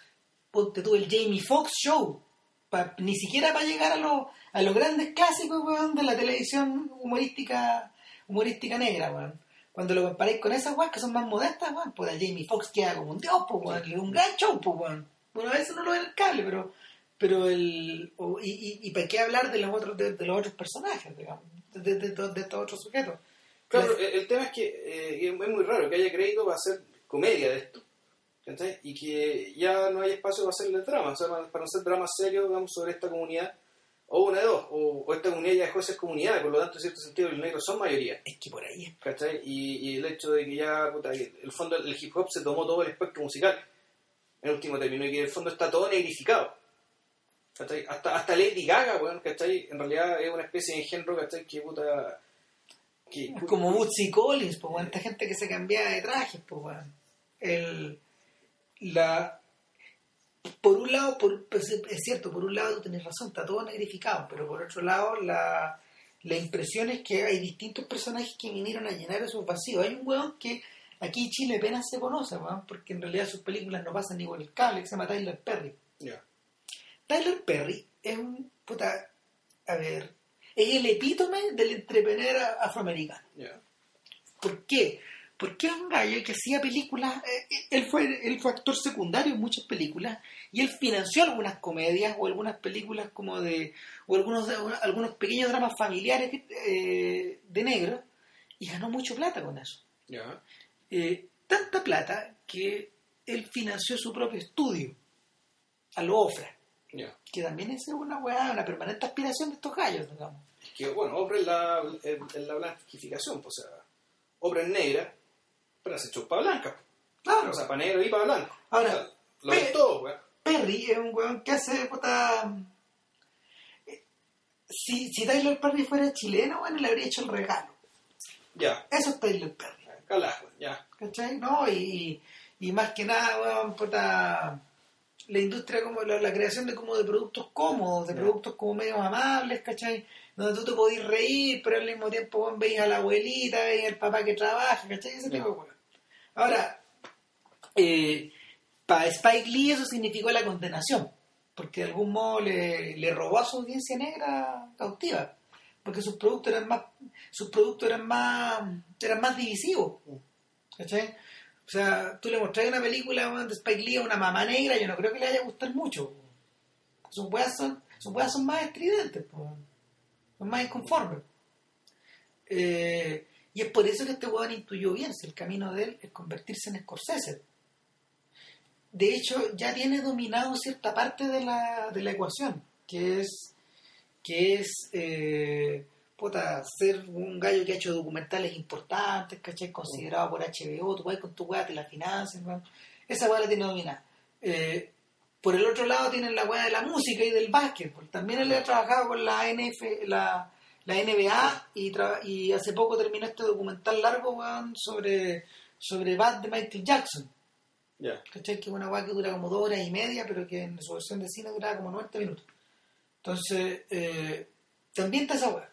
ponte tú, el Jamie Foxx Show, pa- ni siquiera para llegar a, los a los grandes clásicos weón, de la televisión humorística humorística negra, weón. Cuando lo comparáis con esas weas que son más modestas, weón, pues el Jamie Foxx queda como un dios, pues, weón, es un gran show, pues, weón. Bueno, a veces no lo ve en el cable, pero pero el o- y, y, y para qué hablar de los otros de, de los otros personajes, digamos, de, de, de- de estos otros sujetos. Claro, Las- el, tema es que eh, es muy raro que haya crédito para hacer comedia de esto. ¿cachai? Y que ya no hay espacio para hacerle drama, o sea, para para hacer dramas serios digamos, sobre esta comunidad. O una de dos, o, o esta comunidad ya dejó de ser comunidad, por lo tanto, en cierto sentido, los negros son mayoría. es que por ahí ¿cachai? Y, y el hecho de que ya, puta, el fondo, el hip hop se tomó todo el espectro musical, en último término, y que el fondo está todo negrificado. ¿cachai? Hasta, hasta Lady Gaga, weón, ¿cachai? En realidad es una especie de género, ¿cachai? Que puta. Que, Es como Bootsy Collins, pues, weón, esta gente que se cambia de trajes, pues, weón. El, la, por un lado, por, pues, es cierto, por un lado tú tenés razón, está todo negrificado, pero por otro lado, la, la impresión es que hay distintos personajes que vinieron a llenar esos vacíos. Hay un weón que aquí Chile apenas se conoce, porque en realidad sus películas no pasan ni por el cable, que se llama Tyler Perry. ya. Tyler Perry es un, puta, a ver, es el epítome del entrepreneur afroamericano. Ya. ¿Por qué? Porque era un gallo que hacía películas, eh, él, fue, él fue actor secundario en muchas películas y él financió algunas comedias o algunas películas como de, o algunos, algunos pequeños dramas familiares eh, de negro y ganó mucho plata con eso. Ya. Eh, tanta plata que él financió su propio estudio, a lo Ofra, Ya. que también es una weá, una permanente aspiración de estos gallos, digamos. Que bueno, obra es la, es, es la blanquificación, pues, o sea, obra es negra, pero se echó para blanca. Claro. O sea, para negro y para blanco. Ahora, O sea, lo pe- es todo, weón. Perry es un weón que hace puta. eh, Si, si Tyler Perry fuera chileno, bueno, le habría hecho el regalo. Ya. Eso es Tyler Perry. Ya. ¿Cachai? ¿No? Y, y más que nada, weón, puta. La industria, como la, la creación de como de productos cómodos, de productos como medios amables, ¿cachai? Donde tú te podís reír, pero al mismo tiempo weón, veis a la abuelita, veis al papá que trabaja, ¿cachai? Ese tipo de weón. Ahora, eh, para Spike Lee eso significó la condenación, porque de algún modo le, le robó a su audiencia negra cautiva, porque sus productos eran más, sus productos eran más, eran más divisivos. ¿Cachai? O sea, tú le mostrás una película de Spike Lee a una mamá negra, yo no creo que le haya gustado mucho. Sus weas son, sus weas son más estridentes, po. son más inconformes. Eh, y es por eso que este weón intuyó bien el camino de él es convertirse en Scorsese. De hecho, ya tiene dominado cierta parte de la, de la ecuación, que es que es eh, puta, ser un gallo que ha hecho documentales importantes, ¿cachai? Considerado por HBO, tú vas con tu weá, te la financian, weón. esa weá la tiene dominada. Eh, por el otro lado tienen la weá de la música y del básquetbol. También él ha trabajado con la NF, la, la NBA y, tra- y hace poco terminó este documental largo weón, sobre, sobre Bad de Michael Jackson. Ya. ¿Cachai? Que es una weá que dura como dos horas y media, pero que en su versión de cine duraba como 90 minutos. Entonces, eh, también está esa weá.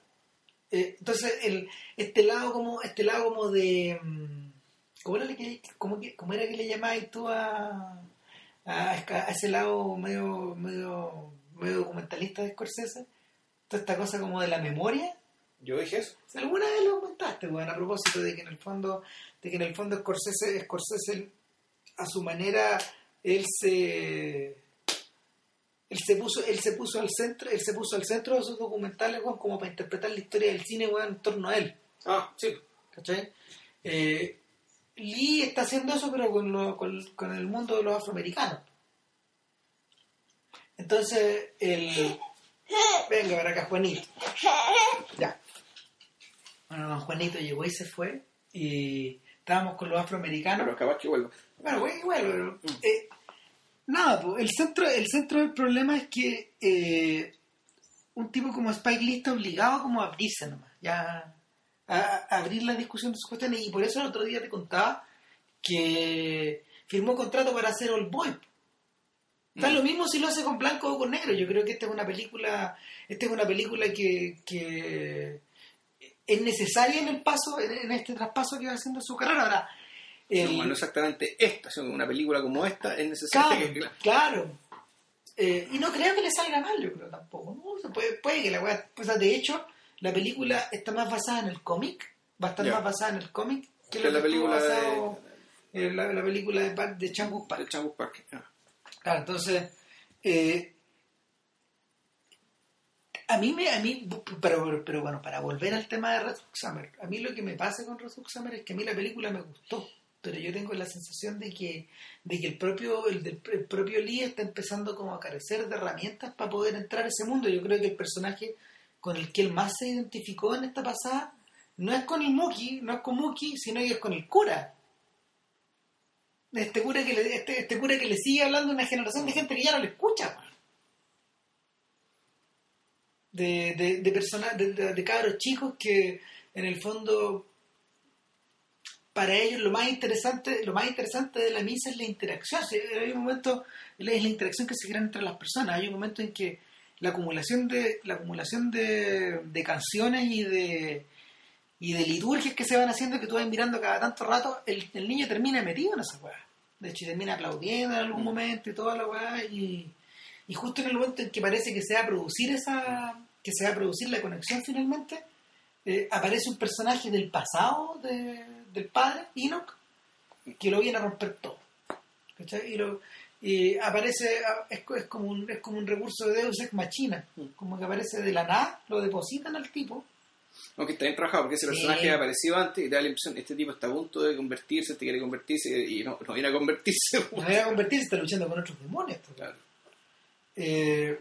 Eh, entonces, el, este lado como, este lado como de mm, ¿cómo era, que, cómo, era que le llamabas tú a, a, a ese lado medio, medio, medio documentalista de Scorsese? Toda esta cosa como de la memoria. Yo dije eso. Alguna vez lo comentaste, weón, a propósito de que en el fondo, de que en el fondo Scorsese, Scorsese a su manera, él se él se puso, él se puso al centro, él se puso al centro de sus documentales, weón, como para interpretar la historia del cine, weón, en torno a él. Ah, sí. ¿Cachai? Eh, Lee está haciendo eso, pero con, lo- con, con el mundo de los afroamericanos. Entonces, el. Venga, para acá, Juanito. Ya. Bueno, don Juanito llegó y se fue. Y estábamos con los afroamericanos. Pero capaz que vuelvo. Bueno, bueno, igual, pero, eh, nada, pues, el centro, el centro del problema es que eh, un tipo como Spike Lee está obligado como a abrirse nomás, ya a, a abrir la discusión de sus cuestiones y por eso el otro día te contaba que firmó contrato para hacer All Boy. Da Mm. lo mismo si lo hace con blanco o con negro. Yo creo que esta es una película, esta es una película que, que es necesaria en el paso, en, en este traspaso que va haciendo su carrera. Ahora, el- No, no exactamente esta, sino una película como esta es necesaria Claro, que... claro. Eh, y no creo que le salga mal, yo creo tampoco. ¿no? Puede, puede que la. O sea, de hecho, la película está más basada en el cómic. Va a estar Ya. más basada en el cómic que la que película basado en la, la película de, Park- de de, Park. de Park. Ah. Claro, entonces. eh, a mí, me, a mí pero, pero bueno, para volver al tema de Red Summer, a mí lo que me pasa con Red Summer es que a mí la película me gustó, pero yo tengo la sensación de que, de que el propio el, el propio Lee está empezando como a carecer de herramientas para poder entrar a ese mundo. Yo creo que el personaje con el que él más se identificó en esta pasada no es con el Muki, no es con Muki, sino que es con el cura. Este cura que le, este, este cura que le sigue hablando a una generación de gente que ya no le escucha. De, de, de, de, de- de cabros chicos que en el fondo para ellos lo más interesante lo más interesante de la misa es la interacción. Hay un momento es la interacción que se crea entre las personas. Hay un momento en que la acumulación de la acumulación de, de canciones y de y de liturgias que se van haciendo que tú vas mirando cada tanto rato el, el niño termina metido en esa weá. De hecho termina aplaudiendo en algún momento y toda la weá y, y justo en el momento en que parece que se va a producir esa que se va a producir la conexión finalmente eh, aparece un personaje del pasado de- del padre, Enoch, que lo viene a romper todo. ¿Cachai? Y, lo, y aparece, es, es como un, es como un recurso de Deus Ex Machina, como que aparece de la nada, lo depositan al tipo. Aunque está bien trabajado, porque ese Sí. personaje ha aparecido antes y te da la impresión este tipo está a punto de convertirse, te quiere convertirse y no, no viene a convertirse. No va a convertirse, está luchando con otros demonios. pues. Claro. Eh,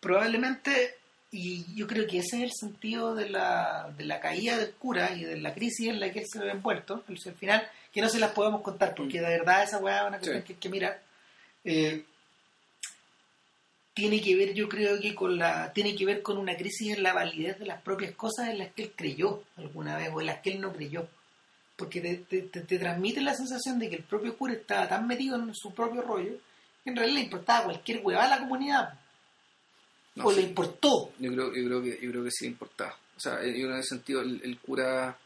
probablemente, y yo creo que ese es el sentido de la, de la caída del cura y de la crisis en la que él se ve envuelto, al al final, que no se las podemos contar, porque de verdad esa weá es una cuestión Sí. que hay que mirar. Eh, tiene que ver, yo creo que con la, tiene que ver con una crisis en la validez de las propias cosas en las que él creyó alguna vez o en las que él no creyó. Porque te, te, te- te transmite la sensación de que el propio cura estaba tan metido en su propio rollo que en realidad le importaba cualquier huevada a la comunidad. No, o sí. le importó. Yo creo, yo creo que yo creo que sí importaba. O sea, yo en ese sentido el, el cura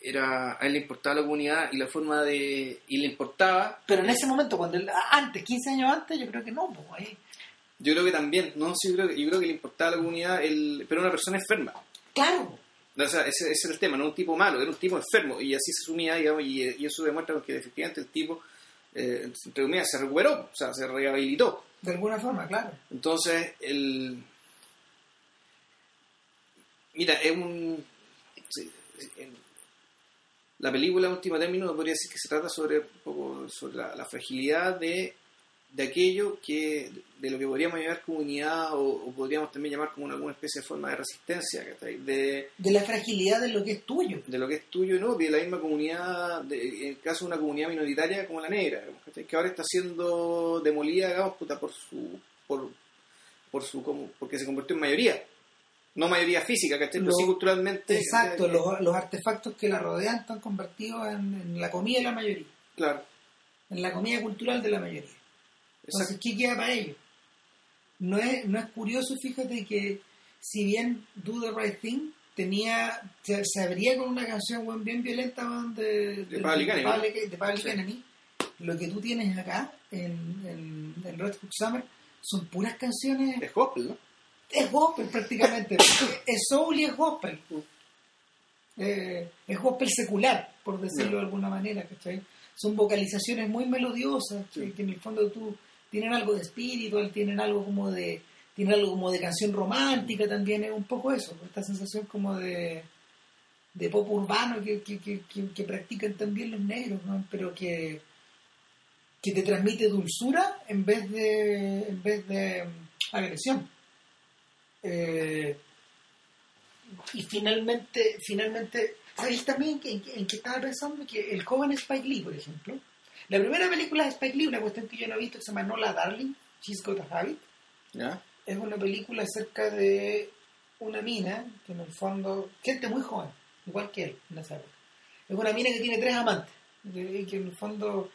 era a él le importaba la comunidad y la forma de y le importaba Pero en ese momento, cuando él- antes, 15 años antes, yo creo que no, pues, ahí. yo creo que también no sí, yo creo, que- yo creo que le importaba la comunidad el, pero una persona enferma Claro, o sea ese, ese era el tema no un tipo malo era un tipo enfermo y así se asumía digamos y, y eso demuestra que efectivamente el tipo eh, entre comillas se recuperó o sea se rehabilitó de alguna forma, claro. entonces el mira es un la película en último término podría decir que se trata sobre poco sobre la fragilidad de, de aquello que de lo que podríamos llamar comunidad o, o podríamos también llamar como una- alguna especie de forma de resistencia de, De la fragilidad de lo que es tuyo. de lo que es tuyo no de la misma comunidad de- en el caso de una comunidad minoritaria como la negra que ahora está siendo demolida digamos, puta, por su por, por su como, porque se convirtió en mayoría no mayoría física ¿cachai? pero sí culturalmente Exacto, ¿cachai? los, los artefactos que la rodean están convertidos en, en la comida de la mayoría, claro en la comida cultural de la mayoría. Entonces, ¿qué queda para ellos? No es, no es curioso, fíjate que si bien Do the Right Thing tenía, se, se abría con una canción bien violenta de, De de Sí. Enemy, lo que tú tienes acá en, en, en Red Hook Summer son puras canciones es gospel ¿no? es gospel prácticamente. es soul y es gospel. Eh, es gospel secular, por decirlo de alguna manera, ¿cachai? Son vocalizaciones muy melodiosas, Sí. que en el fondo tú tienen algo de espiritual, tienen algo como de tienen algo como de canción romántica también, es un poco eso, esta sensación como de de pop urbano que, que, que, que- practican también los negros, ¿no? pero que que te transmite dulzura en vez de en vez de mm, agresión. Eh, y finalmente, finalmente, ¿sabéis también en, en que estaba pensando? Que el joven Spike Lee, por ejemplo, la primera película de Spike Lee, una cuestión que yo no he visto, que se llama Nola Darling, She's Got a Habit, ¿ya? es una película acerca de una mina, que en el fondo, gente muy joven, igual que él en esa época. Es una mina que tiene tres amantes, y que en el fondo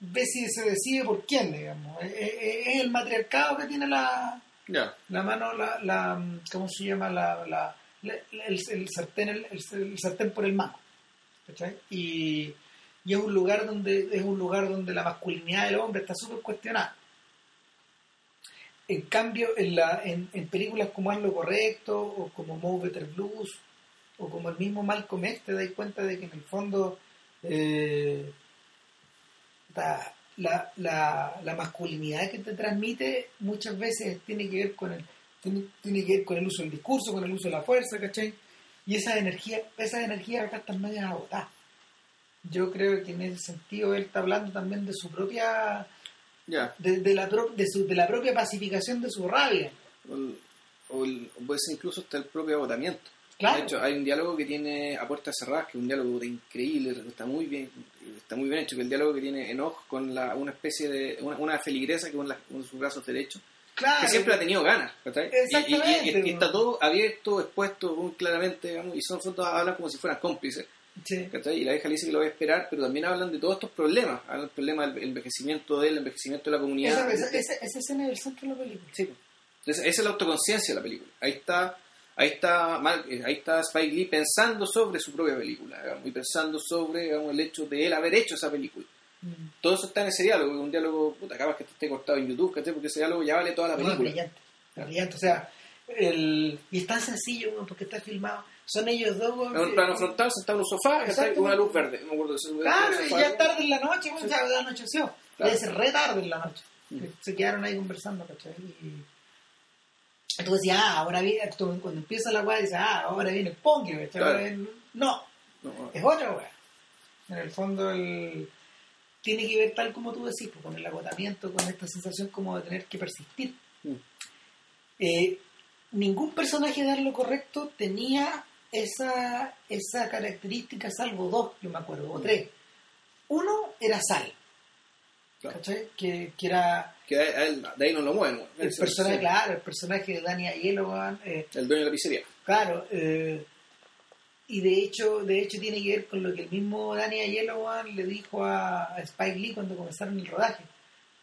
ve si se decide por quién, digamos. Es, el matriarcado que tiene la, ya la mano, la, la ¿cómo se llama? La, la- la- el, el sartén, el, el sartén por el mango. ¿cachai? Y, y es un lugar donde es un lugar donde la masculinidad del hombre está súper cuestionada. En cambio, en, la, en, en películas como Haz lo Correcto, o como Move Better Blues, o como el mismo Malcolm X, te das cuenta de que en el fondo eh, la, la masculinidad que te transmite muchas veces tiene que ver con el tiene, tiene que ver con el uso del discurso, con el uso de la fuerza, ¿cachai? Y esas energías, esas energías acá están medias agotadas. Yo creo que en ese sentido él está hablando también de su propia ya de, de la, pro- de, su, de la propia pacificación de su rabia. o, el- puede ser incluso hasta el propio agotamiento Claro. De hecho, hay un diálogo que tiene a puertas cerradas, que es un diálogo de increíble, está muy bien, está muy bien hecho, que el diálogo que tiene Enoch con la, una especie de, una, una feligresa que con, la- con sus brazos derechos, claro. que siempre ha tenido ganas, ¿cachai? Y- y- Exactamente, Y, y- está todo abierto, expuesto muy claramente, digamos, y son fotos, hablan como si fueran cómplices, Sí. Y la vieja le dice que lo va a esperar, pero también hablan de todos estos problemas, hablan del problema del envejecimiento de él, el envejecimiento de la comunidad. Esa, esa, escena es el centro de la película. Sí. Entonces, esa es la autoconciencia de la película. Ahí está, ahí está, Mal- eh, ahí está Spike Lee pensando sobre su propia película, digamos, y pensando sobre digamos, el hecho de él haber hecho esa película. Mm. Todo eso está en ese diálogo, un diálogo, puta, capaz que esté cortado en YouTube, ¿cachai? Porque ese diálogo ya vale toda la No, es película. brillante, es brillante. O sea, el, y es tan sencillo porque está filmado. Son ellos dos. weón, En un plano frontal, sentado en un sofá. Exacto. con una luz verde. No me acuerdo de ese Claro, y ya es tarde en la noche, weón, ya ya anocheció. Claro. Ser re tarde en la noche. Mm. Se quedaron ahí conversando, ¿cachai? Y... Entonces, ya, ah, ahora viene, tú, cuando empieza la weá, dices, ah, ahora viene el punk, ¿cachai? Claro. Ahora viene- No, No, es otra weá. En el fondo, el... tiene que ver tal como tú decís, pues, con el agotamiento, con esta sensación como de tener que persistir. Mm. Eh, ningún personaje de Dar lo correcto tenía esa, esa característica, salvo dos, yo me acuerdo, o tres. Uno era Sal, Claro. Que, que era Que a él- de ahí no lo mueven. el personaje, sí. claro, el personaje de Danny Aiello, eh, El dueño de la pizzería. Claro, eh, y de hecho, de hecho tiene que ver con lo que el mismo Danny Aiello le dijo a, a Spike Lee cuando comenzaron el rodaje.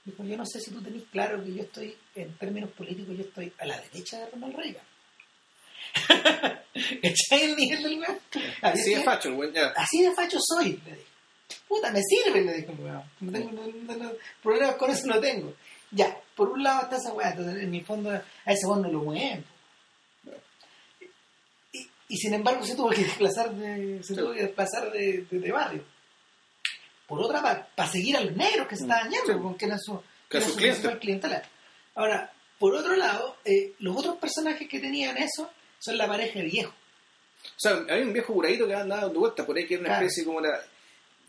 Dijo, yo no sé si tú tenés claro que yo estoy, en términos políticos, yo estoy a la derecha de Ronald Reagan. ¿Cachai el nivel del weón? Así de facho, el weón, ya. Así de facho soy, le dije. Puta, me sirve, le dijo el weón. No tengo, no, no, no, problemas con eso no tengo. Ya, por un lado está esa weá, entonces en mi fondo a ese weón no lo mueven. Y, y sin embargo se tuvo que desplazar de, se tuvo que desplazar de, de, de barrio. Por otra parte, para seguir a los negros que se estaban yendo, Sí. porque era su, Que era su cliente. Ahora, por otro lado, eh, los otros personajes que tenían eso son la pareja de viejos. O sea, había un viejo curadito que andaba dando vueltas por ahí, que era una Claro. especie como la...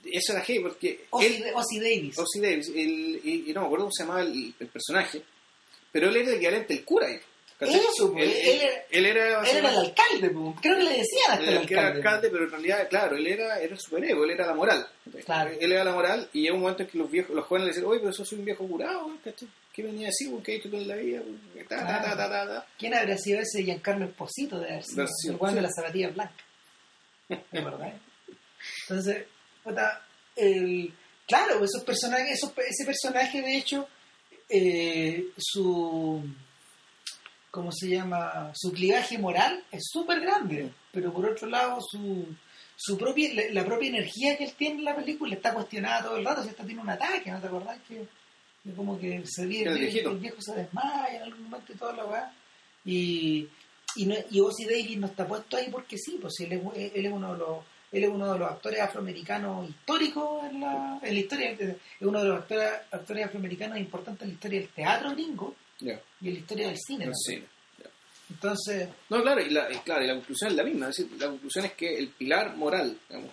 Eso era gay, porque Ozzy, Davis. Ozzy Davis, el- y, y no me acuerdo cómo se llamaba el, el personaje, pero él era el equivalente del cura. Eso, pues, él, él era- él era, Él era el alcalde, po. creo que le decían hasta el el que era alcalde. alcalde, pero en realidad, claro, él era, era el superego, él era la moral. Claro. Él era la moral y llegó un momento en que los viejos, los jóvenes le decían, oye, pero eso soy un viejo curado, ¿cachai? ¿Qué venía a decir? ¿Qué he hecho toda la vida? Ta, ta, ta. ¿Quién habría sido ese Giancarlo Esposito de haber sido? El guante de las zapatillas blancas. ¿Es verdad? Entonces, puta, el, claro, esos personajes, esos, ese personaje, de hecho, eh, su. ¿Cómo se llama? Su clivaje moral es súper grande, pero por otro lado, su. Su propia, la, la propia energía que él tiene en la película está cuestionada todo el rato. Si está tiene un ataque, ¿no te acordás? Que, que como que se El viejito. el viejo se desmaya en algún momento y toda la weá. Y, y, no, y Ozzy Davis no está puesto ahí porque sí, pues él es, él es uno de los él es uno de los actores afroamericanos históricos en la, en la historia, es uno de los actores, actores afroamericanos importantes en la historia del teatro gringo y en la historia del cine. Entonces, No, claro, y la, y claro, y la conclusión es la misma. Es decir, la conclusión es que el pilar moral digamos,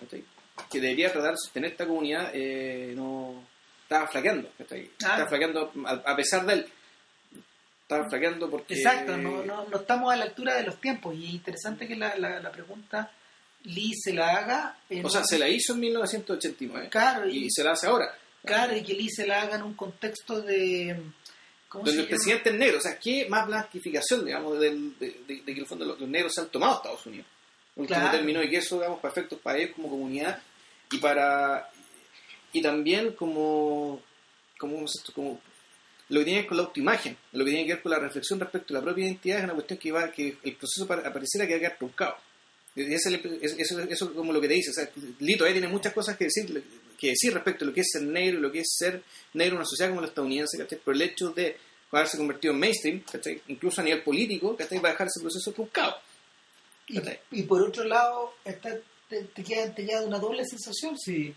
que debería tratar de sostener esta comunidad eh, no estaba flaqueando. ¿cachai? Ah. Estaba flaqueando a, a pesar de él. Estaba flaqueando porque... exacto, no, no, no estamos a la altura de los tiempos y es interesante que la, la, la pregunta Lee se la haga en O sea, un- se la hizo en 1989 claro, y, y se la hace ahora. claro, y que Lee se la haga en un contexto de ¿cómo Donde el presidente es negro. O sea, ¿qué más blanquificación, digamos, del- de, de- de que en el fondo los, los negros se han tomado a Estados Unidos? Último Claro. término, y que eso, digamos, para efectos para ellos como comunidad y para... Y también como... como, como lo que tiene que ver con la autoimagen, lo que tiene que ver con la reflexión respecto a la propia identidad es una cuestión que va que el proceso para, apareciera que va a quedar truncado. El- Eso, eso, eso es como lo que te dice. O sea, Lito ahí tiene muchas cosas que decir, que decir respecto a lo que es ser negro lo que es ser negro en una sociedad como la estadounidense, ¿cachai? Por el hecho de haberse convertido en mainstream, ¿cachai? incluso a nivel político, ¿cachai? va a dejar ese proceso truncado. Y, y por otro lado, está, te, te queda, te queda una doble sensación. Sí.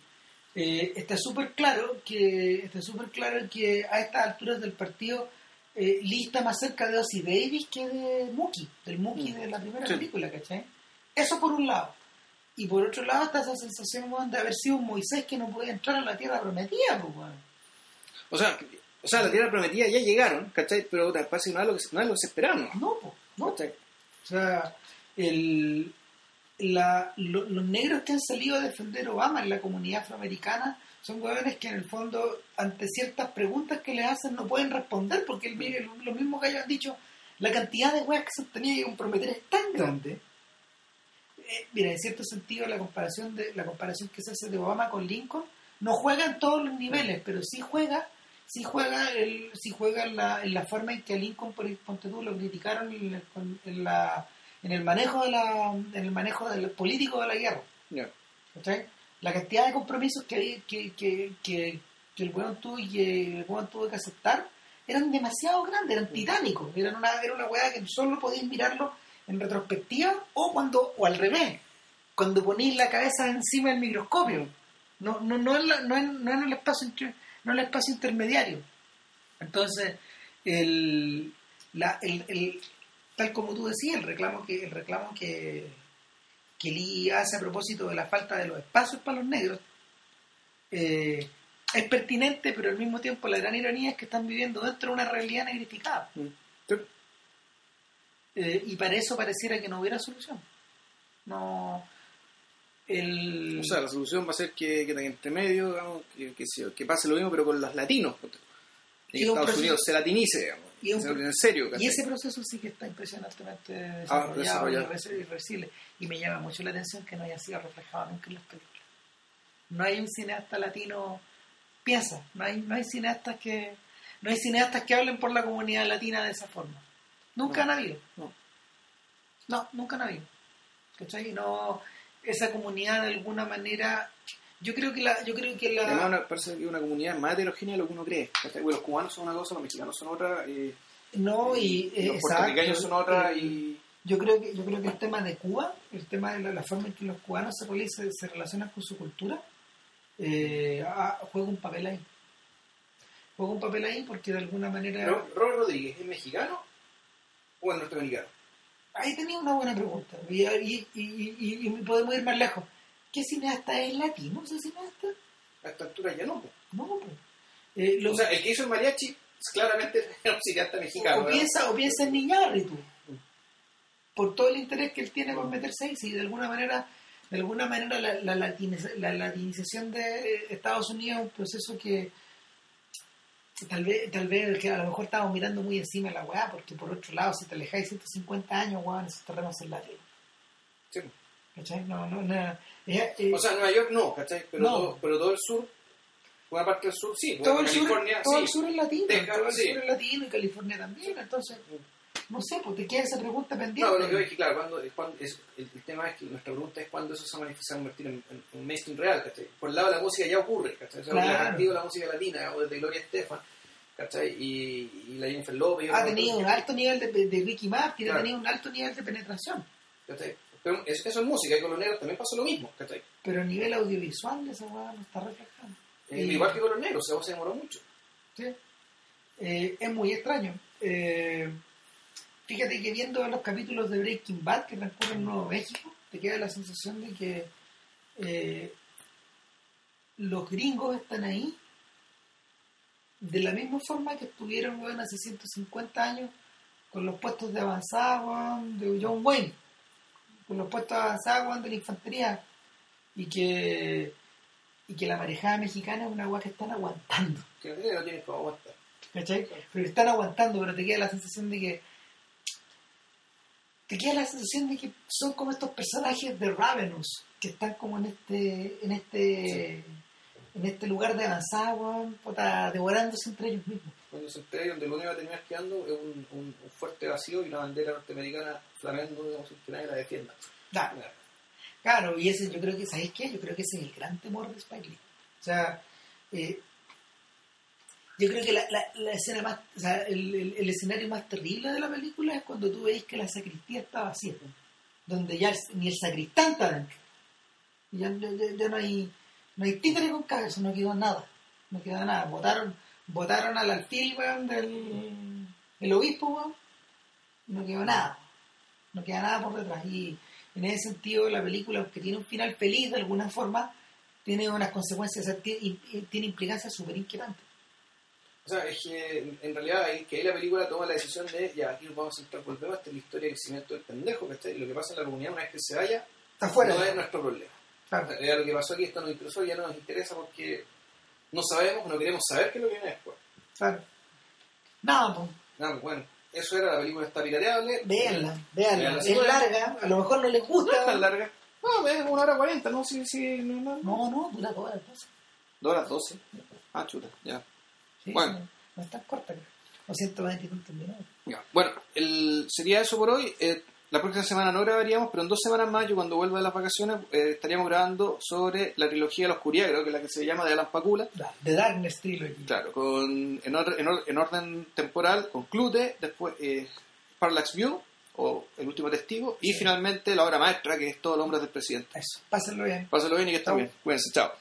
Eh, está súper claro que está súper claro que a estas alturas del partido eh, está más cerca de Ozzy Davis que de Mookie, del Mookie de la primera Sí. película, ¿cachai? Eso por un lado. Y por otro lado está esa sensación de haber sido un Moisés que no podía entrar a la tierra prometida, pues, weón. O sea, o sea, la tierra prometida ya llegaron, ¿cachai? Pero que no es lo que, no es lo que se esperaba, No, pues, no. ¿cachai? O sea, el, la, lo- los negros que han salido a defender a Obama en la comunidad afroamericana son huevones que en el fondo, ante ciertas preguntas que le hacen, no pueden responder porque el, mire, lo, lo mismo que ellos han dicho, la cantidad de huevas que se han tenido que comprometer es tan grande. Eh, mira, en cierto sentido, la comparación de la comparación que se hace de Obama con Lincoln no juega en todos los niveles, pero sí juega sí juega el sí juega en la, en la forma en que a Lincoln por ponte tú lo criticaron en, el- en la en el manejo de la en el manejo del político de la guerra. La cantidad de compromisos que, que, que, que, que el weón tuvo y que el weón tuvo que aceptar eran demasiado grandes, eran titánicos, eran una, era una weá que solo podéis mirarlo en retrospectiva o cuando, o al revés, cuando ponéis la cabeza encima del microscopio, no, no, no, en, la- no, en, no en el espacio no en el espacio intermediario. Entonces, el, la, el, el- tal como tú decías, el reclamo que, el reclamo que, que Lee hace a propósito de la falta de los espacios para los negros, eh, es pertinente, pero al mismo tiempo la gran ironía es que están viviendo dentro de una realidad negrificada. Mm. Sí. Eh, y para eso pareciera que no hubiera solución. No. El... O sea, la solución va a ser que, que entre medio, digamos, que, que, se- que pase lo mismo, pero con los latinos. que Estados proceso- Unidos se latinice, digamos. Y un en serio, y ese proceso sí que está impresionantemente Ah, desarrollado y desarrollado. irre- irreversible. Y me llama mucho la atención que no haya sido reflejado nunca en las películas. No hay un cineasta latino, piensa, no hay, no hay cineastas que no hay cineastas que hablen por la comunidad latina de esa forma. Nunca No. han habido. No. No, nunca la vi. ¿Cachai? No, esa comunidad de alguna manera... Yo creo que la... Yo creo que la... Además, una, parece que es una comunidad más heterogénea de lo que uno cree. Bueno, los cubanos son una cosa, los mexicanos son otra, eh, no, y... eh, los puertorriqueños son otra Eh, y... Yo creo que yo creo que el tema de Cuba, el tema de la, la forma en que los cubanos se, se, relacionan con su cultura, eh, ah, juega un papel ahí. Juega un papel ahí porque de alguna manera... Ro- Robert Rodríguez, ¿es mexicano o es norteamericano? Ahí tenía una buena pregunta. Y, y- y podemos ir más lejos. ¿Qué cineasta es latino ese cineasta? A esta altura ya no. po. No, pues. Eh, lo- O sea, el que hizo el mariachi es claramente era un cineasta mexicano. o, piensa, o piensa en Iñárritu. Por todo el interés que él tiene por meterse ahí. Si de alguna manera, de alguna manera la, la, latiniz- la latinización de Estados Unidos es un proceso que tal vez, tal vez que a lo mejor estamos mirando muy encima de la weá, porque por otro lado, si te alejáis 150 años, weón, esos terrenos son latinos. Sí. ¿Cachai? No, no, no. Eh, O sea, Nueva York no, ¿cachai? Pero, No. Todo, pero todo el sur, buena parte del sur sí. todo, el sur, California todo sí. el sur es latino, Texas, todo el sí. sur es latino y California también, entonces, no sé, pues te queda esa pregunta pendiente. No, lo que veo es que, claro, cuando, es cuando- es- el, el tema es que nuestra pregunta es cuándo eso se va a convertir en, en un mainstream real, ¿cachai? Por el lado de la música ya ocurre, ¿cachai? O sea, Claro. de la música latina, o desde Gloria Estefan, ¿cachai? Y, y la Jennifer Lopez. y ha tenido un alto nivel de, de Ricky Martin, Claro. ha tenido un alto nivel de penetración, ¿cachai? Pero eso, eso es música, y con los negros también pasó lo mismo, ¿cachai? pero a nivel audiovisual esa weá no está reflejada. Eh, Y- Igual que con los negros, se demoró mucho. ¿sí? Eh, es muy extraño. Eh, fíjate que viendo los capítulos de Breaking Bad que transcurren en Nuevo México, te queda la sensación de que eh, los gringos están ahí de la misma forma que estuvieron weón, hace 150 años con los puestos de avanzada weón, de John Wayne, con los puestos de avanzada weón, de la infantería, y que, y que la marejada mexicana es una weá que están aguantando. Que no tiene, no tiene cómo aguantar. ¿Cachai? Pero están aguantando, pero te queda la sensación de que. Te queda la sensación de que son como estos personajes de Ravenous, que están como en este. en este. en este lugar de avanzada, weón, devorándose entre ellos mismos. Entere donde lo único que va a terminar quedando es un, un- un fuerte vacío y una bandera norteamericana flameando, digamos, sin que nadie la defienda. Claro, claro, y ese yo creo que, ¿sabéis qué? Yo creo que ese es el gran temor de Spike Lee. O sea, eh, yo creo que la, la, la escena más, o sea, el, el- el escenario más terrible de la película es cuando tú veis que la sacristía está vacía, donde ya el- ni el sacristán está dentro. Y Ya, ya- no hay no hay títere con cabeza, no quedó nada. No quedó nada. Votaron, votaron al alfil, weón, del el obispo, weón. No quedó nada. No queda nada por detrás. Y en ese sentido, la película, aunque tiene un final feliz de alguna forma, tiene unas consecuencias, tiene, tiene implicancias súper inquietantes. O sea, es que en- realidad ahí, que ahí la película toma la decisión de, ya, aquí nos vamos a centrar, volvemos, esta es la historia del crecimiento del pendejo, ¿cachai? Y lo que pasa en la comunidad una vez que se vaya, Está fuera. no es nuestro problema. Claro. O sea, lo que pasó aquí, esto nos interesó, ya no nos interesa porque no sabemos, no queremos saber qué es lo que viene después. Claro. Nada, pues, Nada, bueno, eso era, la película está pirateable. véanla. Véanla, Es larga, a lo mejor no les No es gusta. tan larga. No, es una hora cuarenta, ¿no? Sí, sí, no, no. No, no, dura todas las cosas. Dos horas doce. Ah, chuta, ya. Sí, Bueno. no, no es tan corta, creo. O 120 y tantos minutos. Ya. Bueno, el, sería eso por hoy. Eh, la próxima semana no grabaríamos, pero en dos semanas más, yo cuando vuelva de las vacaciones, eh, estaríamos grabando sobre la trilogía de la oscuridad, creo que es la que se llama de Alan Pakula. Da, The Darkness Trilogy. Claro, con, en, or- en or- en orden temporal, con Clute, después eh, Parallax View, o El último testigo, y Sí. finalmente la obra maestra, que es Todos los hombres del presidente. Eso, pásenlo bien. Pásenlo bien y que Chao. bien. Cuídense, chao.